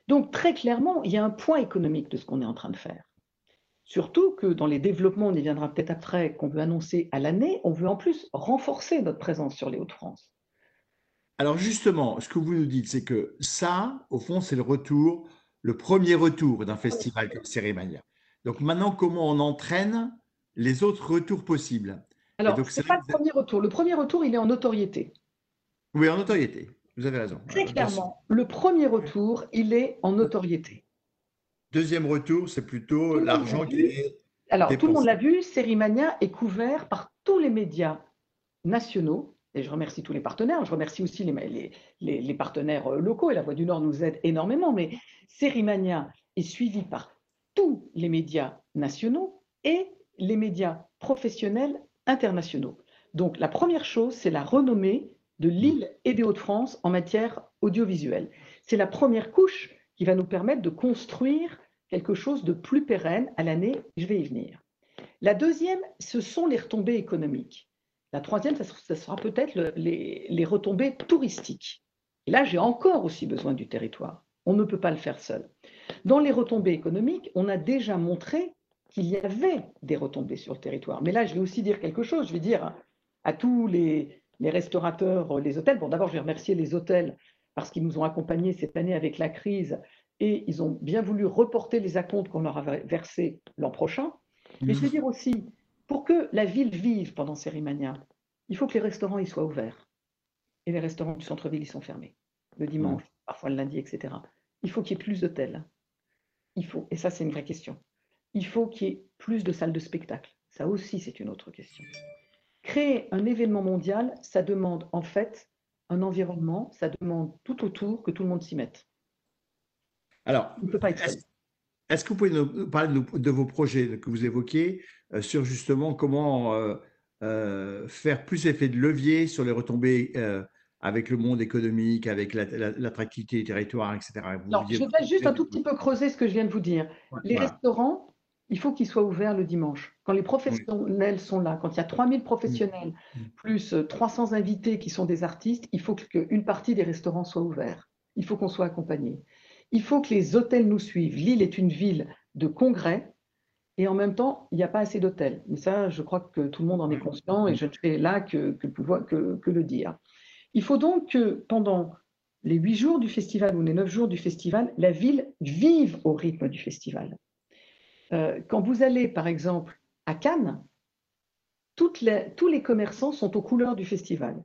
Donc très clairement, il y a un point économique de ce qu'on est en train de faire. Surtout que dans les développements, on y viendra peut-être après, qu'on veut annoncer à l'année, on veut en plus renforcer notre présence sur les Hauts-de-France. Alors justement, ce que vous nous dites, c'est que ça, au fond, c'est le retour, le premier retour d'un festival comme Cérémania. Donc maintenant, comment on entraîne les autres retours possibles? Alors, ce n'est pas le premier retour. Le premier retour, il est en notoriété. Oui, en notoriété. Vous avez raison. Très clairement, le premier retour, il est en notoriété. Deuxième retour, c'est plutôt l'argent qui est. Alors, tout le monde l'a vu, Sérimania est couvert par tous les médias nationaux. Et je remercie tous les partenaires. Je remercie aussi les, les, partenaires euh, locaux. Et la Voix du Nord nous aide énormément. Mais Sérimania est suivi par tous les médias nationaux et les médias professionnels internationaux. Donc, la première chose, c'est la renommée de l'île et des Hauts-de-France en matière audiovisuelle. C'est la première couche qui va nous permettre de construire quelque chose de plus pérenne à l'année, je vais y venir. La deuxième, ce sont les retombées économiques. La troisième, ce sera peut-être les, les, retombées touristiques. Et là, j'ai encore aussi besoin du territoire. On ne peut pas le faire seul. Dans les retombées économiques, on a déjà montré qu'il y avait des retombées sur le territoire. Mais là, je vais aussi dire quelque chose. Je vais dire à tous les, les restaurateurs, les hôtels. Bon, d'abord, je vais remercier les hôtels parce qu'ils nous ont accompagnés cette année avec la crise et ils ont bien voulu reporter les acomptes qu'on leur a versés l'an prochain. Mais je veux dire aussi, pour que la ville vive pendant Cérimania, il faut que les restaurants y soient ouverts. Et les restaurants du centre-ville, ils sont fermés. Le dimanche, parfois le lundi, etc. Il faut qu'il y ait plus d'hôtels. Il faut, et ça c'est une vraie question, il faut qu'il y ait plus de salles de spectacle. Ça aussi, c'est une autre question. Créer un événement mondial, ça demande en fait un environnement, ça demande tout autour que tout le monde s'y mette. Alors, on peut pas être est-ce que vous pouvez nous parler de, vos projets que vous évoquez euh, sur justement comment euh, euh, faire plus effet de levier sur les retombées avec le monde économique, avec l'attractivité des territoires, etc. non, je vais juste un tout petit peu creuser ce que je viens de vous dire. les restaurants, il faut qu'ils soient ouverts le dimanche. Quand les professionnels sont là, quand il y a 3000 professionnels, plus 300 euh, invités qui sont des artistes, il faut qu'une partie des restaurants soit ouverte. Il faut qu'on soit accompagné. Il faut que les hôtels nous suivent. Lille est une ville de congrès et en même temps, il n'y a pas assez d'hôtels. Mais ça, je crois que tout le monde en est conscient et je ne fais là que, que le dire. Il faut donc que pendant les huit jours du festival ou les neuf jours du festival, la ville vive au rythme du festival. Euh, quand vous allez, par exemple, à Cannes, tous les commerçants sont aux couleurs du festival.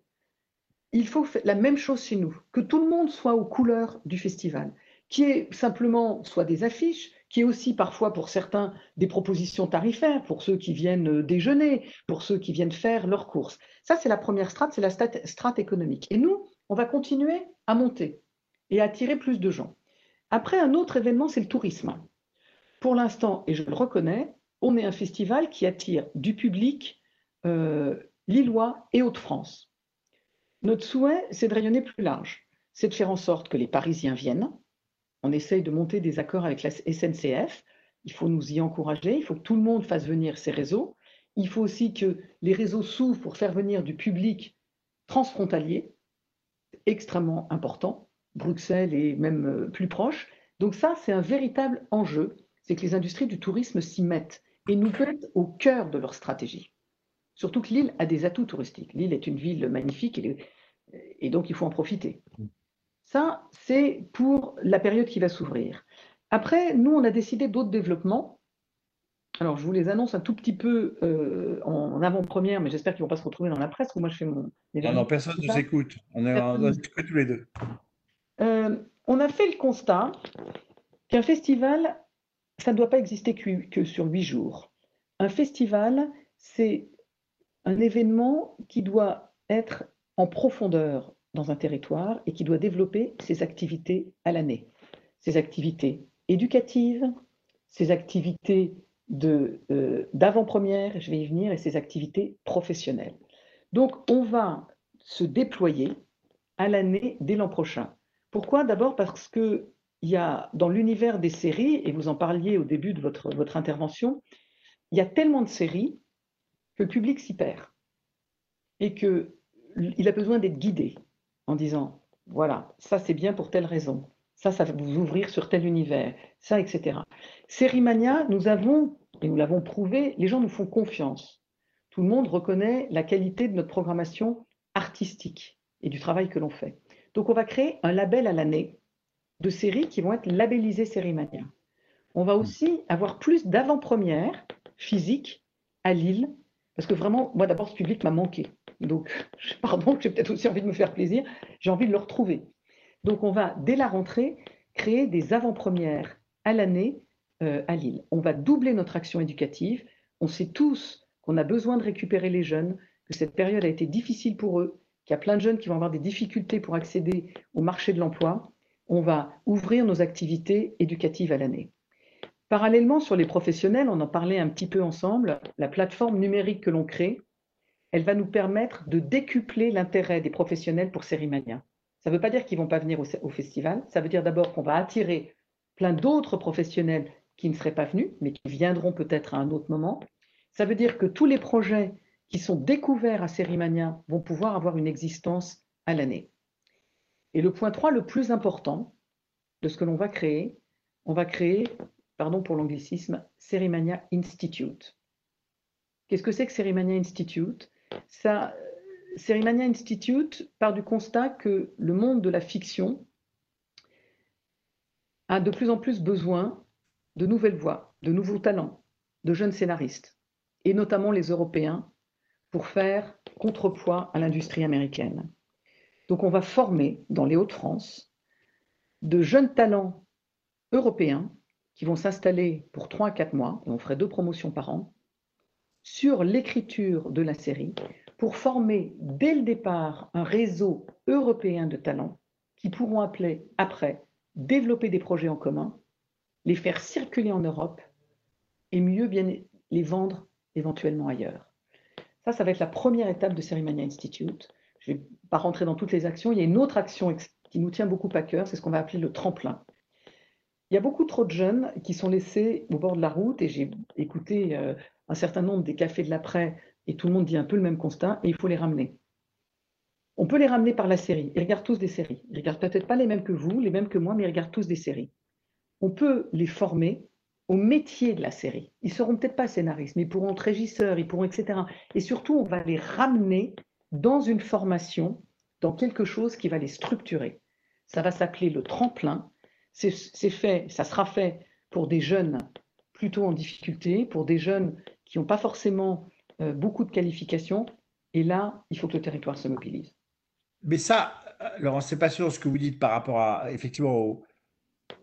Il faut la même chose chez nous, que tout le monde soit aux couleurs du festival, qui est simplement soit des affiches, qui est aussi parfois pour certains des propositions tarifaires, pour ceux qui viennent déjeuner, pour ceux qui viennent faire leurs courses. Ça, c'est la première strate, c'est la strate économique. Et nous, on va continuer à monter et à attirer plus de gens. Après, un autre événement, c'est le tourisme. Pour l'instant, et je le reconnais, on est un festival qui attire du public euh, lillois et Hauts-de-France. Notre souhait, c'est de rayonner plus large, c'est de faire en sorte que les Parisiens viennent. On essaye de monter des accords avec la SNCF. Il faut nous y encourager, il faut que tout le monde fasse venir ces réseaux. Il faut aussi que les réseaux s'ouvrent pour faire venir du public transfrontalier, extrêmement important. Bruxelles est même euh, plus proche. Donc ça, c'est un véritable enjeu, c'est que les industries du tourisme s'y mettent et nous mettent au cœur de leur stratégie. Surtout que Lille a des atouts touristiques. Lille est une ville magnifique et, donc il faut en profiter. Ça, c'est pour la période qui va s'ouvrir. Après, nous, on a décidé d'autres développements. Alors, je vous les annonce un tout petit peu euh, en avant-première, mais j'espère qu'ils ne vont pas se retrouver dans la presse, moi je fais mon. Non, non, personne ne s'écoute. On est en, tous les deux. Euh, on a fait le constat qu'un festival, ça ne doit pas exister que, sur huit jours. Un festival, c'est un événement qui doit être en profondeur dans un territoire et qui doit développer ses activités à l'année. Ses activités éducatives, ses activités euh, d'avant-première, je vais y venir, et ses activités professionnelles. Donc, on va se déployer à l'année dès l'an prochain. Pourquoi? D'abord parce qu'il y a dans l'univers des séries, et vous en parliez au début de votre, votre intervention, il y a tellement de séries que le public s'y perd et qu'il a besoin d'être guidé en disant, voilà, ça c'est bien pour telle raison, ça, ça va vous ouvrir sur tel univers, ça, etc. Sérimania, nous avons, et nous l'avons prouvé, les gens nous font confiance. Tout le monde reconnaît la qualité de notre programmation artistique et du travail que l'on fait. Donc, on va créer un label à l'année de séries qui vont être labellisées Sérimania. On va aussi avoir plus d'avant-premières physiques à Lille, parce que vraiment, moi d'abord, ce public m'a manqué. Donc, [laughs] pardon, j'ai peut-être aussi envie de me faire plaisir, j'ai envie de le retrouver. Donc, on va, dès la rentrée, créer des avant-premières à l'année euh, à Lille. On va doubler notre action éducative. On sait tous qu'on a besoin de récupérer les jeunes, que cette période a été difficile pour eux, qu'il y a plein de jeunes qui vont avoir des difficultés pour accéder au marché de l'emploi, on va ouvrir nos activités éducatives à l'année. Parallèlement, sur les professionnels, on en parlait un petit peu ensemble, la plateforme numérique que l'on crée, elle va nous permettre de décupler l'intérêt des professionnels pour Sérimania. Ça ne veut pas dire qu'ils ne vont pas venir au, festival, ça veut dire d'abord qu'on va attirer plein d'autres professionnels qui ne seraient pas venus, mais qui viendront peut-être à un autre moment. Ça veut dire que tous les projets qui sont découverts à Sérimania vont pouvoir avoir une existence à l'année. Et le point 3, le plus important de ce que l'on va créer, on va créer, pardon pour l'anglicisme, Sérimania Institute. Qu'est-ce que c'est que Sérimania Institute? Ça, Sérimania Institute part du constat que le monde de la fiction a de plus en plus besoin de nouvelles voix, de nouveaux talents, de jeunes scénaristes, et notamment les Européens, pour faire contrepoids à l'industrie américaine. Donc on va former dans les Hauts-de-France de jeunes talents européens qui vont s'installer pour 3 à 4 mois, et on ferait deux promotions par an, sur l'écriture de la série pour former dès le départ un réseau européen de talents qui pourront appeler après développer des projets en commun, les faire circuler en Europe et mieux les vendre éventuellement ailleurs. Ça, ça va être la première étape de Cerimania Institute. Je ne vais pas rentrer dans toutes les actions. Il y a une autre action qui nous tient beaucoup à cœur, c'est ce qu'on va appeler le tremplin. Il y a beaucoup trop de jeunes qui sont laissés au bord de la route, et j'ai écouté euh, un certain nombre des cafés de l'après, et tout le monde dit un peu le même constat, et il faut les ramener. On peut les ramener par la série. Ils regardent tous des séries. Ils regardent peut-être pas les mêmes que vous, les mêmes que moi, mais ils regardent tous des séries. On peut les former au métier de la série. Ils seront peut-être pas scénaristes, mais ils pourront être régisseurs, ils pourront, etc. Et surtout, on va les ramener dans une formation, dans quelque chose qui va les structurer. Ça va s'appeler le tremplin. C'est fait, ça sera fait pour des jeunes plutôt en difficulté, pour des jeunes qui n'ont pas forcément euh, beaucoup de qualifications. Et là, il faut que le territoire se mobilise. Mais ça, Laurent, c'est pas sûr ce que vous dites par rapport à effectivement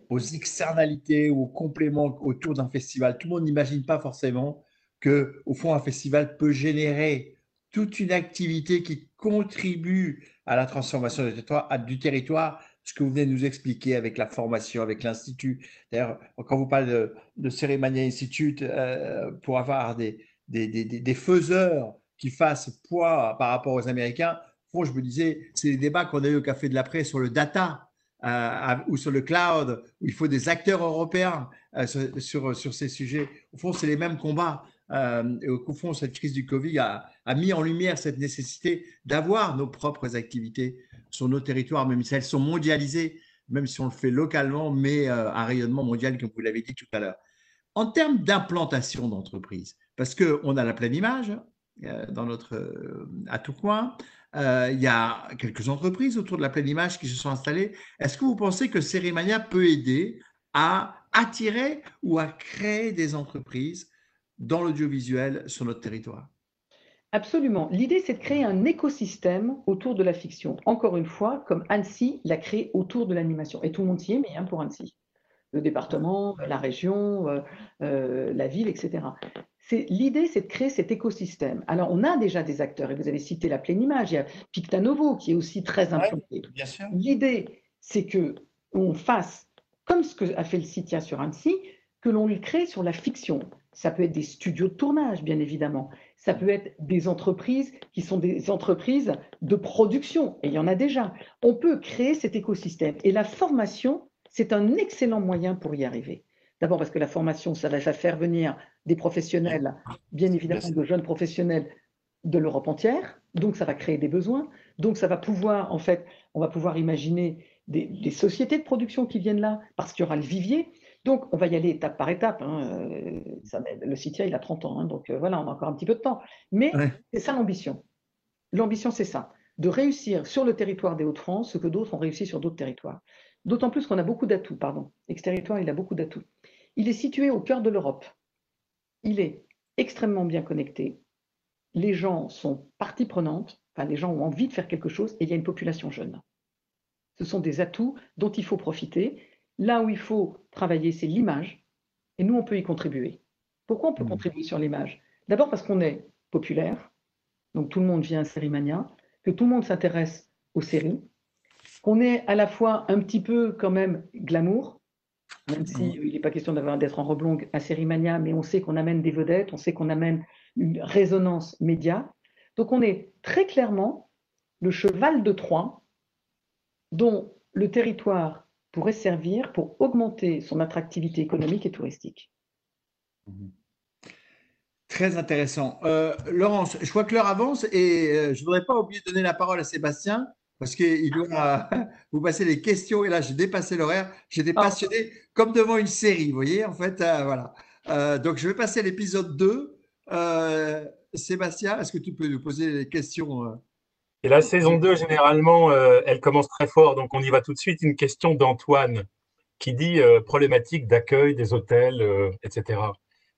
aux externalités ou aux compléments autour d'un festival. Tout le monde n'imagine pas forcément que, au fond, un festival peut générer toute une activité qui contribue à la transformation du territoire, du territoire ce que vous venez de nous expliquer avec la formation, avec l'Institut. D'ailleurs, quand vous parlez de, de Cérémania Institute, euh, pour avoir des, des, des, des, faiseurs qui fassent poids par rapport aux Américains, je me disais, c'est les débats qu'on a eu au Café de l'après sur le data euh, ou sur le cloud, où il faut des acteurs européens euh, sur, sur, ces sujets. Au fond, c'est les mêmes combats. Et au fond, cette crise du Covid a, mis en lumière cette nécessité d'avoir nos propres activités sur nos territoires, même si elles sont mondialisées, même si on le fait localement, mais euh, un rayonnement mondial, comme vous l'avez dit tout à l'heure. En termes d'implantation d'entreprise, parce qu'on a la pleine image euh, dans notre, euh, à tout coin, il y a quelques entreprises autour de la pleine image qui se sont installées. Est-ce que vous pensez que Cérémania peut aider à attirer ou à créer des entreprises dans l'audiovisuel sur notre territoire Absolument. L'idée, c'est de créer un écosystème autour de la fiction. Encore une fois, comme Annecy l'a créé autour de l'animation. Et tout le monde s'y est mis hein, pour Annecy. Le département, la région, euh, euh, la ville, etc. L'idée, c'est de créer cet écosystème. Alors, on a déjà des acteurs, et vous avez cité la pleine image, il y a Pictanovo qui est aussi très implanté. L'idée, c'est que on fasse, comme ce que a fait le CITIA sur Annecy, que l'on le crée sur la fiction. Ça peut être des studios de tournage, bien évidemment ça peut être des entreprises qui sont des entreprises de production, et il y en a déjà. On peut créer cet écosystème. Et la formation, c'est un excellent moyen pour y arriver. D'abord parce que la formation, ça va faire venir des professionnels, bien évidemment de jeunes professionnels de l'Europe entière, donc ça va créer des besoins, donc ça va pouvoir, en fait, on va pouvoir imaginer des, des sociétés de production qui viennent là, parce qu'il y aura le vivier, donc, on va y aller étape par étape. Hein, euh, le CITIA, il a 30 ans, hein, donc euh, voilà, on a encore un petit peu de temps. Mais c'est ça l'ambition. L'ambition, c'est ça, de réussir sur le territoire des Hauts-de-France ce que d'autres ont réussi sur d'autres territoires. D'autant plus qu'on a beaucoup d'atouts, pardon. Ex-territoire, il a beaucoup d'atouts. Il est situé au cœur de l'Europe. Il est extrêmement bien connecté. Les gens sont partie prenante, enfin, les gens ont envie de faire quelque chose et il y a une population jeune. Ce sont des atouts dont il faut profiter Là où il faut travailler, c'est l'image, et nous, on peut y contribuer. Pourquoi on peut mmh. contribuer sur l'image? D'abord parce qu'on est populaire, donc tout le monde vient à Sérimania, que tout le monde s'intéresse aux séries, qu'on est à la fois un petit peu quand même glamour, même s'il mmh. n'est pas question d'être en reblongue à Sérimania, mais on sait qu'on amène des vedettes, on sait qu'on amène une résonance média. Donc on est très clairement le cheval de Troie dont le territoire pourrait servir pour augmenter son attractivité économique et touristique. Mhm. Très intéressant. Euh, Laurence, je vois que l'heure avance et euh, je ne voudrais pas oublier de donner la parole à Sébastien parce qu'il doit [laughs] vous passer les questions. Et là, j'ai dépassé l'horaire. J'étais ah. passionné comme devant une série, vous voyez, en fait. Euh, voilà. donc, je vais passer à l'épisode 2. Sébastien, est-ce que tu peux nous poser les questions et la saison 2, généralement, euh, elle commence très fort, donc on y va tout de suite. Une question d'Antoine qui dit euh, problématique d'accueil des hôtels, euh, etc.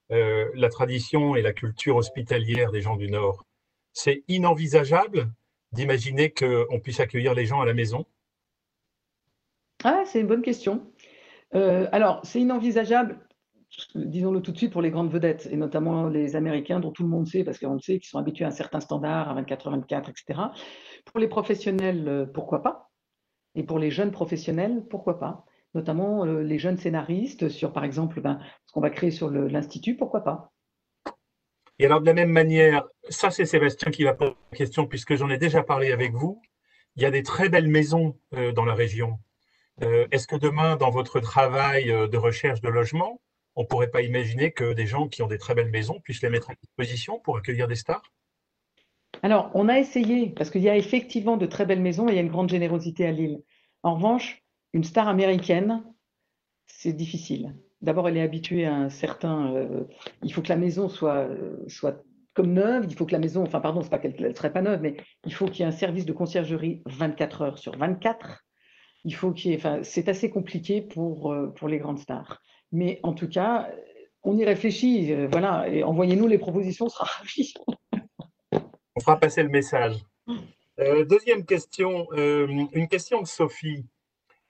la tradition et la culture hospitalière des gens du Nord. C'est inenvisageable d'imaginer qu'on puisse accueillir les gens à la maison? Ah, c'est une bonne question. alors, c'est inenvisageable disons-le tout de suite, pour les grandes vedettes, et notamment les Américains, dont tout le monde sait, parce qu'on le sait, qu'ils sont habitués à un certain standard, à 24 24, etc. Pour les professionnels, euh, pourquoi pas Et pour les jeunes professionnels, pourquoi pas Notamment euh, les jeunes scénaristes, sur par exemple ben, ce qu'on va créer sur l'Institut, pourquoi pas Et alors, de la même manière, ça c'est Sébastien qui va poser la question, puisque j'en ai déjà parlé avec vous, il y a des très belles maisons euh, dans la région. Est-ce que demain, dans votre travail de recherche de logement, on ne pourrait pas imaginer que des gens qui ont des très belles maisons puissent les mettre à disposition pour accueillir des stars? Alors, on a essayé, parce qu'il y a effectivement de très belles maisons et il y a une grande générosité à Lille. En revanche, une star américaine, c'est difficile. D'abord, elle est habituée à un certain. Euh, il faut que la maison soit, euh, soit comme neuve, il faut que la maison, enfin, pardon, c'est pas qu'elle ne serait pas neuve, mais il faut qu'il y ait un service de conciergerie 24 heures sur 24. Il faut qu'il enfin, c'est assez compliqué pour, euh, pour les grandes stars. Mais en tout cas, on y réfléchit. Euh, voilà, et envoyez-nous les propositions, on sera ravis. [laughs] on fera passer le message. Euh, deuxième question, euh, une question de Sophie.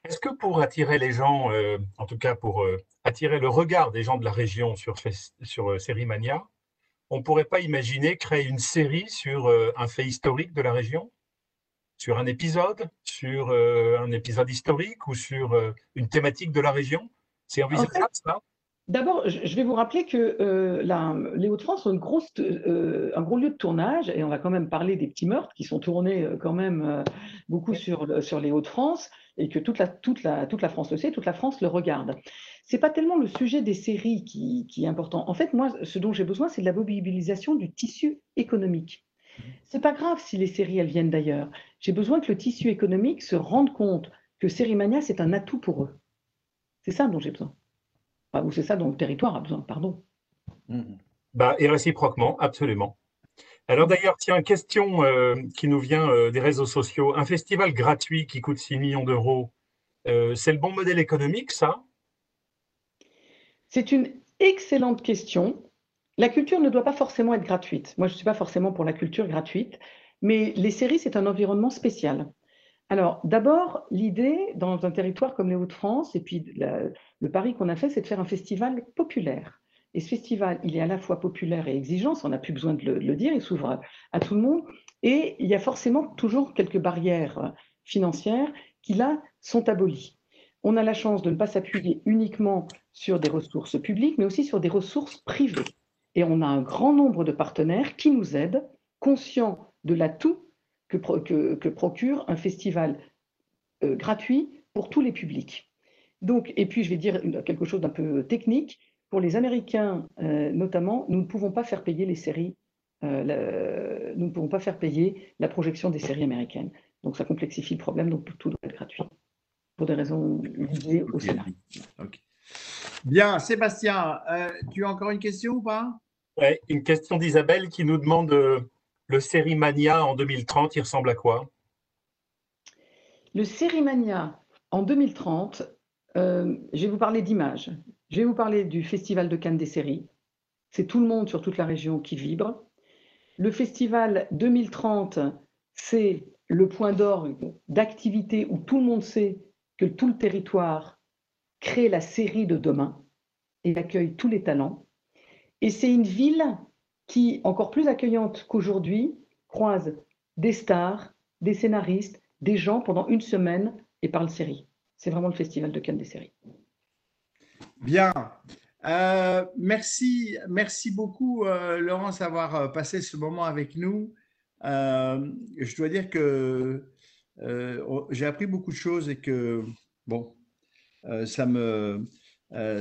Est-ce que pour attirer les gens, en tout cas pour attirer le regard des gens de la région sur, sur Série Mania, on ne pourrait pas imaginer créer une série sur un fait historique de la région? Sur un épisode? Sur un épisode historique ou sur une thématique de la région? C'est envisageable ça D'abord, je vais vous rappeler que euh, les Hauts-de-France ont une grosse, euh, un gros lieu de tournage, et on va quand même parler des petits meurtres qui sont tournés euh, quand même beaucoup sur, sur les Hauts-de-France, et que toute la, toute, la, toute la France le sait, toute la France le regarde. C'est pas tellement le sujet des séries qui, qui est important. En fait, moi, ce dont j'ai besoin, c'est de la mobilisation du tissu économique. C'est pas grave si les séries elles viennent d'ailleurs. J'ai besoin que le tissu économique se rende compte que Sérimania c'est un atout pour eux. C'est ça dont j'ai besoin ou c'est ça dont le territoire a besoin, pardon. Mmh. Bah, et réciproquement, absolument. Alors d'ailleurs, tiens, question euh, qui nous vient euh, des réseaux sociaux. Un festival gratuit qui coûte 6 millions d'euros, euh, c'est le bon modèle économique, ça? C'est une excellente question. La culture ne doit pas forcément être gratuite. Moi, je ne suis pas forcément pour la culture gratuite, mais les séries, c'est un environnement spécial. Alors, d'abord, l'idée, dans un territoire comme les Hauts-de-France, et puis le pari qu'on a fait, c'est de faire un festival populaire. Et ce festival, il est à la fois populaire et exigeant, on n'a plus besoin de le, dire, il s'ouvre à, tout le monde. Et il y a forcément toujours quelques barrières financières qui, là, sont abolies. On a la chance de ne pas s'appuyer uniquement sur des ressources publiques, mais aussi sur des ressources privées. Et on a un grand nombre de partenaires qui nous aident, conscients de l'atout que, procure un festival euh, gratuit pour tous les publics. Donc, et puis je vais dire quelque chose d'un peu technique. Pour les Américains euh, notamment, nous ne pouvons pas faire payer les séries, euh, nous ne pouvons pas faire payer la projection des séries américaines. Donc ça complexifie le problème, donc tout doit être gratuit, pour des raisons liées au scénario. Bien, Sébastien, tu as encore une question ou pas? Oui, une question d'Isabelle qui nous demande le Sérimania en 2030, il ressemble à quoi? Le Sérimania en 2030, euh, je vais vous parler d'images. Je vais vous parler du Festival de Cannes des séries. C'est tout le monde sur toute la région qui vibre. Le Festival 2030, c'est le point d'orgue d'activité où tout le monde sait que tout le territoire crée la série de demain et accueille tous les talents. Et c'est une ville qui, encore plus accueillante qu'aujourd'hui, croise des stars, des scénaristes, des gens pendant une semaine et parle série. C'est vraiment le festival de Cannes des séries. Bien. Euh, merci, merci beaucoup, euh, Laurence, d'avoir euh, passé ce moment avec nous. je dois dire que j'ai appris beaucoup de choses et que, bon, ça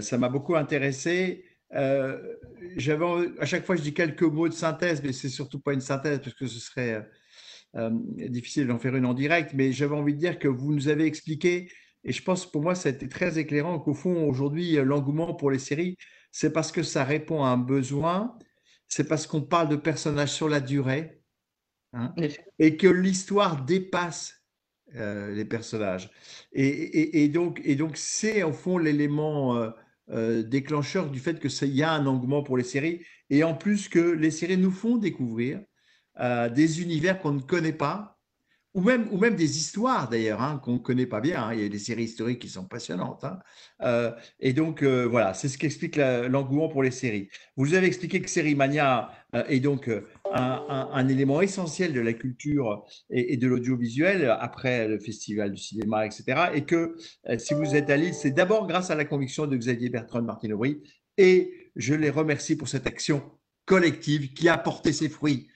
ça m'a beaucoup intéressé. Euh, j'avais à chaque fois je dis quelques mots de synthèse, mais c'est surtout pas une synthèse parce que ce serait euh, euh, difficile d'en faire une en direct. Mais j'avais envie de dire que vous nous avez expliqué, et je pense pour moi ça a été très éclairant qu'au fond aujourd'hui l'engouement pour les séries, c'est parce que ça répond à un besoin, c'est parce qu'on parle de personnages sur la durée, hein, et que l'histoire dépasse les personnages. Et, et, donc, et donc c'est au fond l'élément euh, déclencheur du fait que il y a un engouement pour les séries et en plus que les séries nous font découvrir euh, des univers qu'on ne connaît pas ou même, des histoires d'ailleurs hein, qu'on ne connaît pas bien. Hein. Il y a des séries historiques qui sont passionnantes. Hein. Euh, et donc euh, voilà, c'est ce qui explique l'engouement pour les séries. Vous avez expliqué que Série Mania euh, est donc un, un, élément essentiel de la culture et, de l'audiovisuel après le festival du cinéma, etc. Et que si vous êtes à Lille, c'est d'abord grâce à la conviction de Xavier Bertrand de Martine Aubry. Et je les remercie pour cette action collective qui a porté ses fruits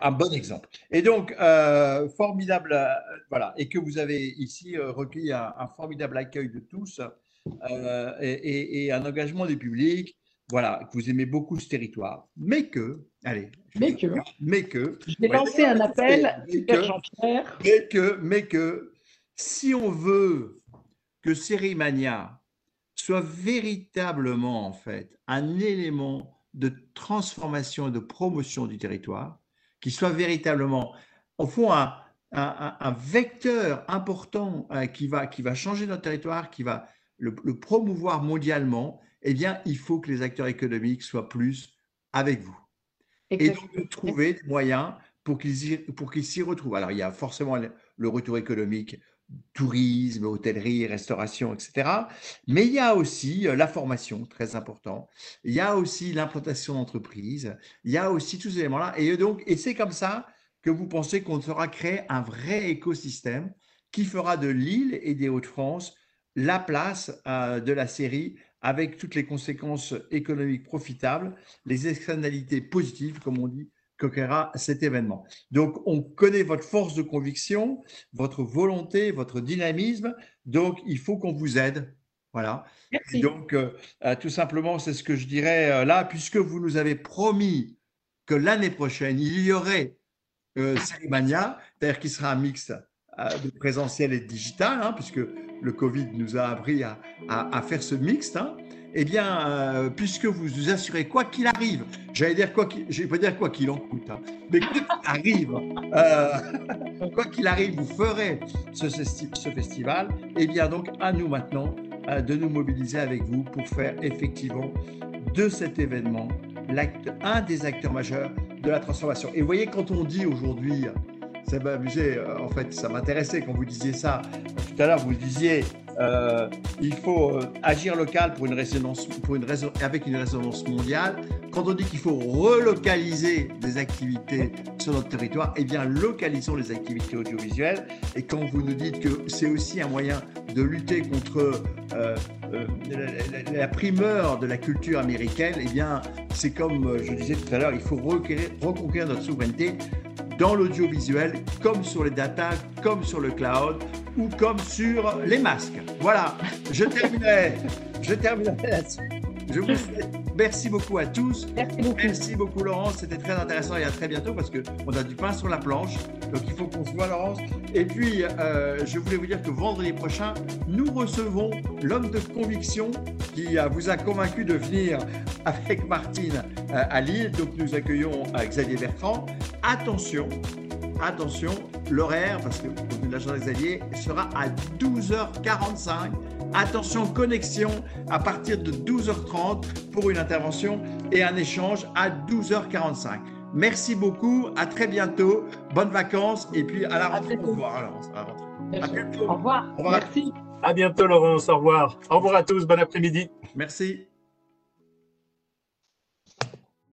un bon exemple. Et donc, euh, formidable, euh, voilà, et que vous avez ici euh, recueilli un, formidable accueil de tous et, un engagement du public, voilà, que vous aimez beaucoup ce territoire, mais que, allez, mais que, mais que, un appel, Jean-Pierre, mais que, mais que, si on veut que Sérimania soit véritablement en fait un élément de transformation et de promotion du territoire, qui soit véritablement, au fond, un, un, vecteur important euh, qui, va, qui va changer notre territoire, qui va le, promouvoir mondialement, eh bien, il faut que les acteurs économiques soient plus avec vous. Et donc, de trouver des moyens pour qu'ils s'y retrouvent. Alors, il y a forcément le retour économique tourisme, hôtellerie, restauration, etc. Mais il y a aussi la formation, très important. Il y a aussi l'implantation d'entreprises. Il y a aussi tous ces éléments-là. Et donc, et c'est comme ça que vous pensez qu'on sera créer un vrai écosystème qui fera de l'île et des Hauts-de-France la place de la série avec toutes les conséquences économiques profitables, les externalités positives, comme on dit, qu'occaira cet événement. Donc, on connaît votre force de conviction, votre volonté, votre dynamisme. Donc, il faut qu'on vous aide. Voilà. Merci. donc, euh, euh, tout simplement, c'est ce que je dirais euh, là, puisque vous nous avez promis que l'année prochaine, il y aurait euh, c'est-à-dire qui sera un mix de présentiel et de digital, hein, puisque le Covid nous a appris à, à, faire ce mixte, hein, eh bien, euh, puisque vous vous assurez, quoi qu'il arrive, j'allais dire quoi qu'il, je vais pas dire quoi qu'il en coûte, hein, mais quoi qu'il arrive, euh, [laughs] quoi qu'il arrive, vous ferez ce, festival, eh bien donc à nous maintenant euh, de nous mobiliser avec vous pour faire effectivement de cet événement un des acteurs majeurs de la transformation. Et vous voyez, quand on dit aujourd'hui ça m'a amusé, en fait, ça m'intéressait quand vous disiez ça. Tout à l'heure, vous disiez, euh, il faut euh, agir local pour une résonance, pour une raison, avec une résonance mondiale. Quand on dit qu'il faut relocaliser des activités sur notre territoire, eh bien, localisons les activités audiovisuelles. Et quand vous nous dites que c'est aussi un moyen de lutter contre la, la, primeur de la culture américaine, eh bien, c'est comme je disais tout à l'heure, il faut reconquérir, notre souveraineté dans l'audiovisuel, comme sur les data, comme sur le cloud ou comme sur les masques. Voilà, je terminerai, je terminerai là-dessus. Je vous merci beaucoup à tous. Merci beaucoup. Merci beaucoup Laurence, c'était très intéressant et à très bientôt parce qu'on a du pain sur la planche. Donc il faut qu'on se voit Laurence. Et puis euh, je voulais vous dire que vendredi prochain, nous recevons l'homme de conviction qui vous a convaincu de venir avec Martine euh, à Lille. Donc nous accueillons euh, Xavier Bertrand. Attention, attention, l'horaire, parce que l'agent Xavier sera à 12h45 Attention, connexion à partir de 12h30 pour une intervention et un échange à 12h45. Merci beaucoup, à très bientôt, bonnes vacances et puis à la rentrée. Au revoir, À bientôt. Au revoir. Au revoir. Merci. À bientôt, Laurence. Au revoir. Au revoir à tous. Bon après-midi. Merci.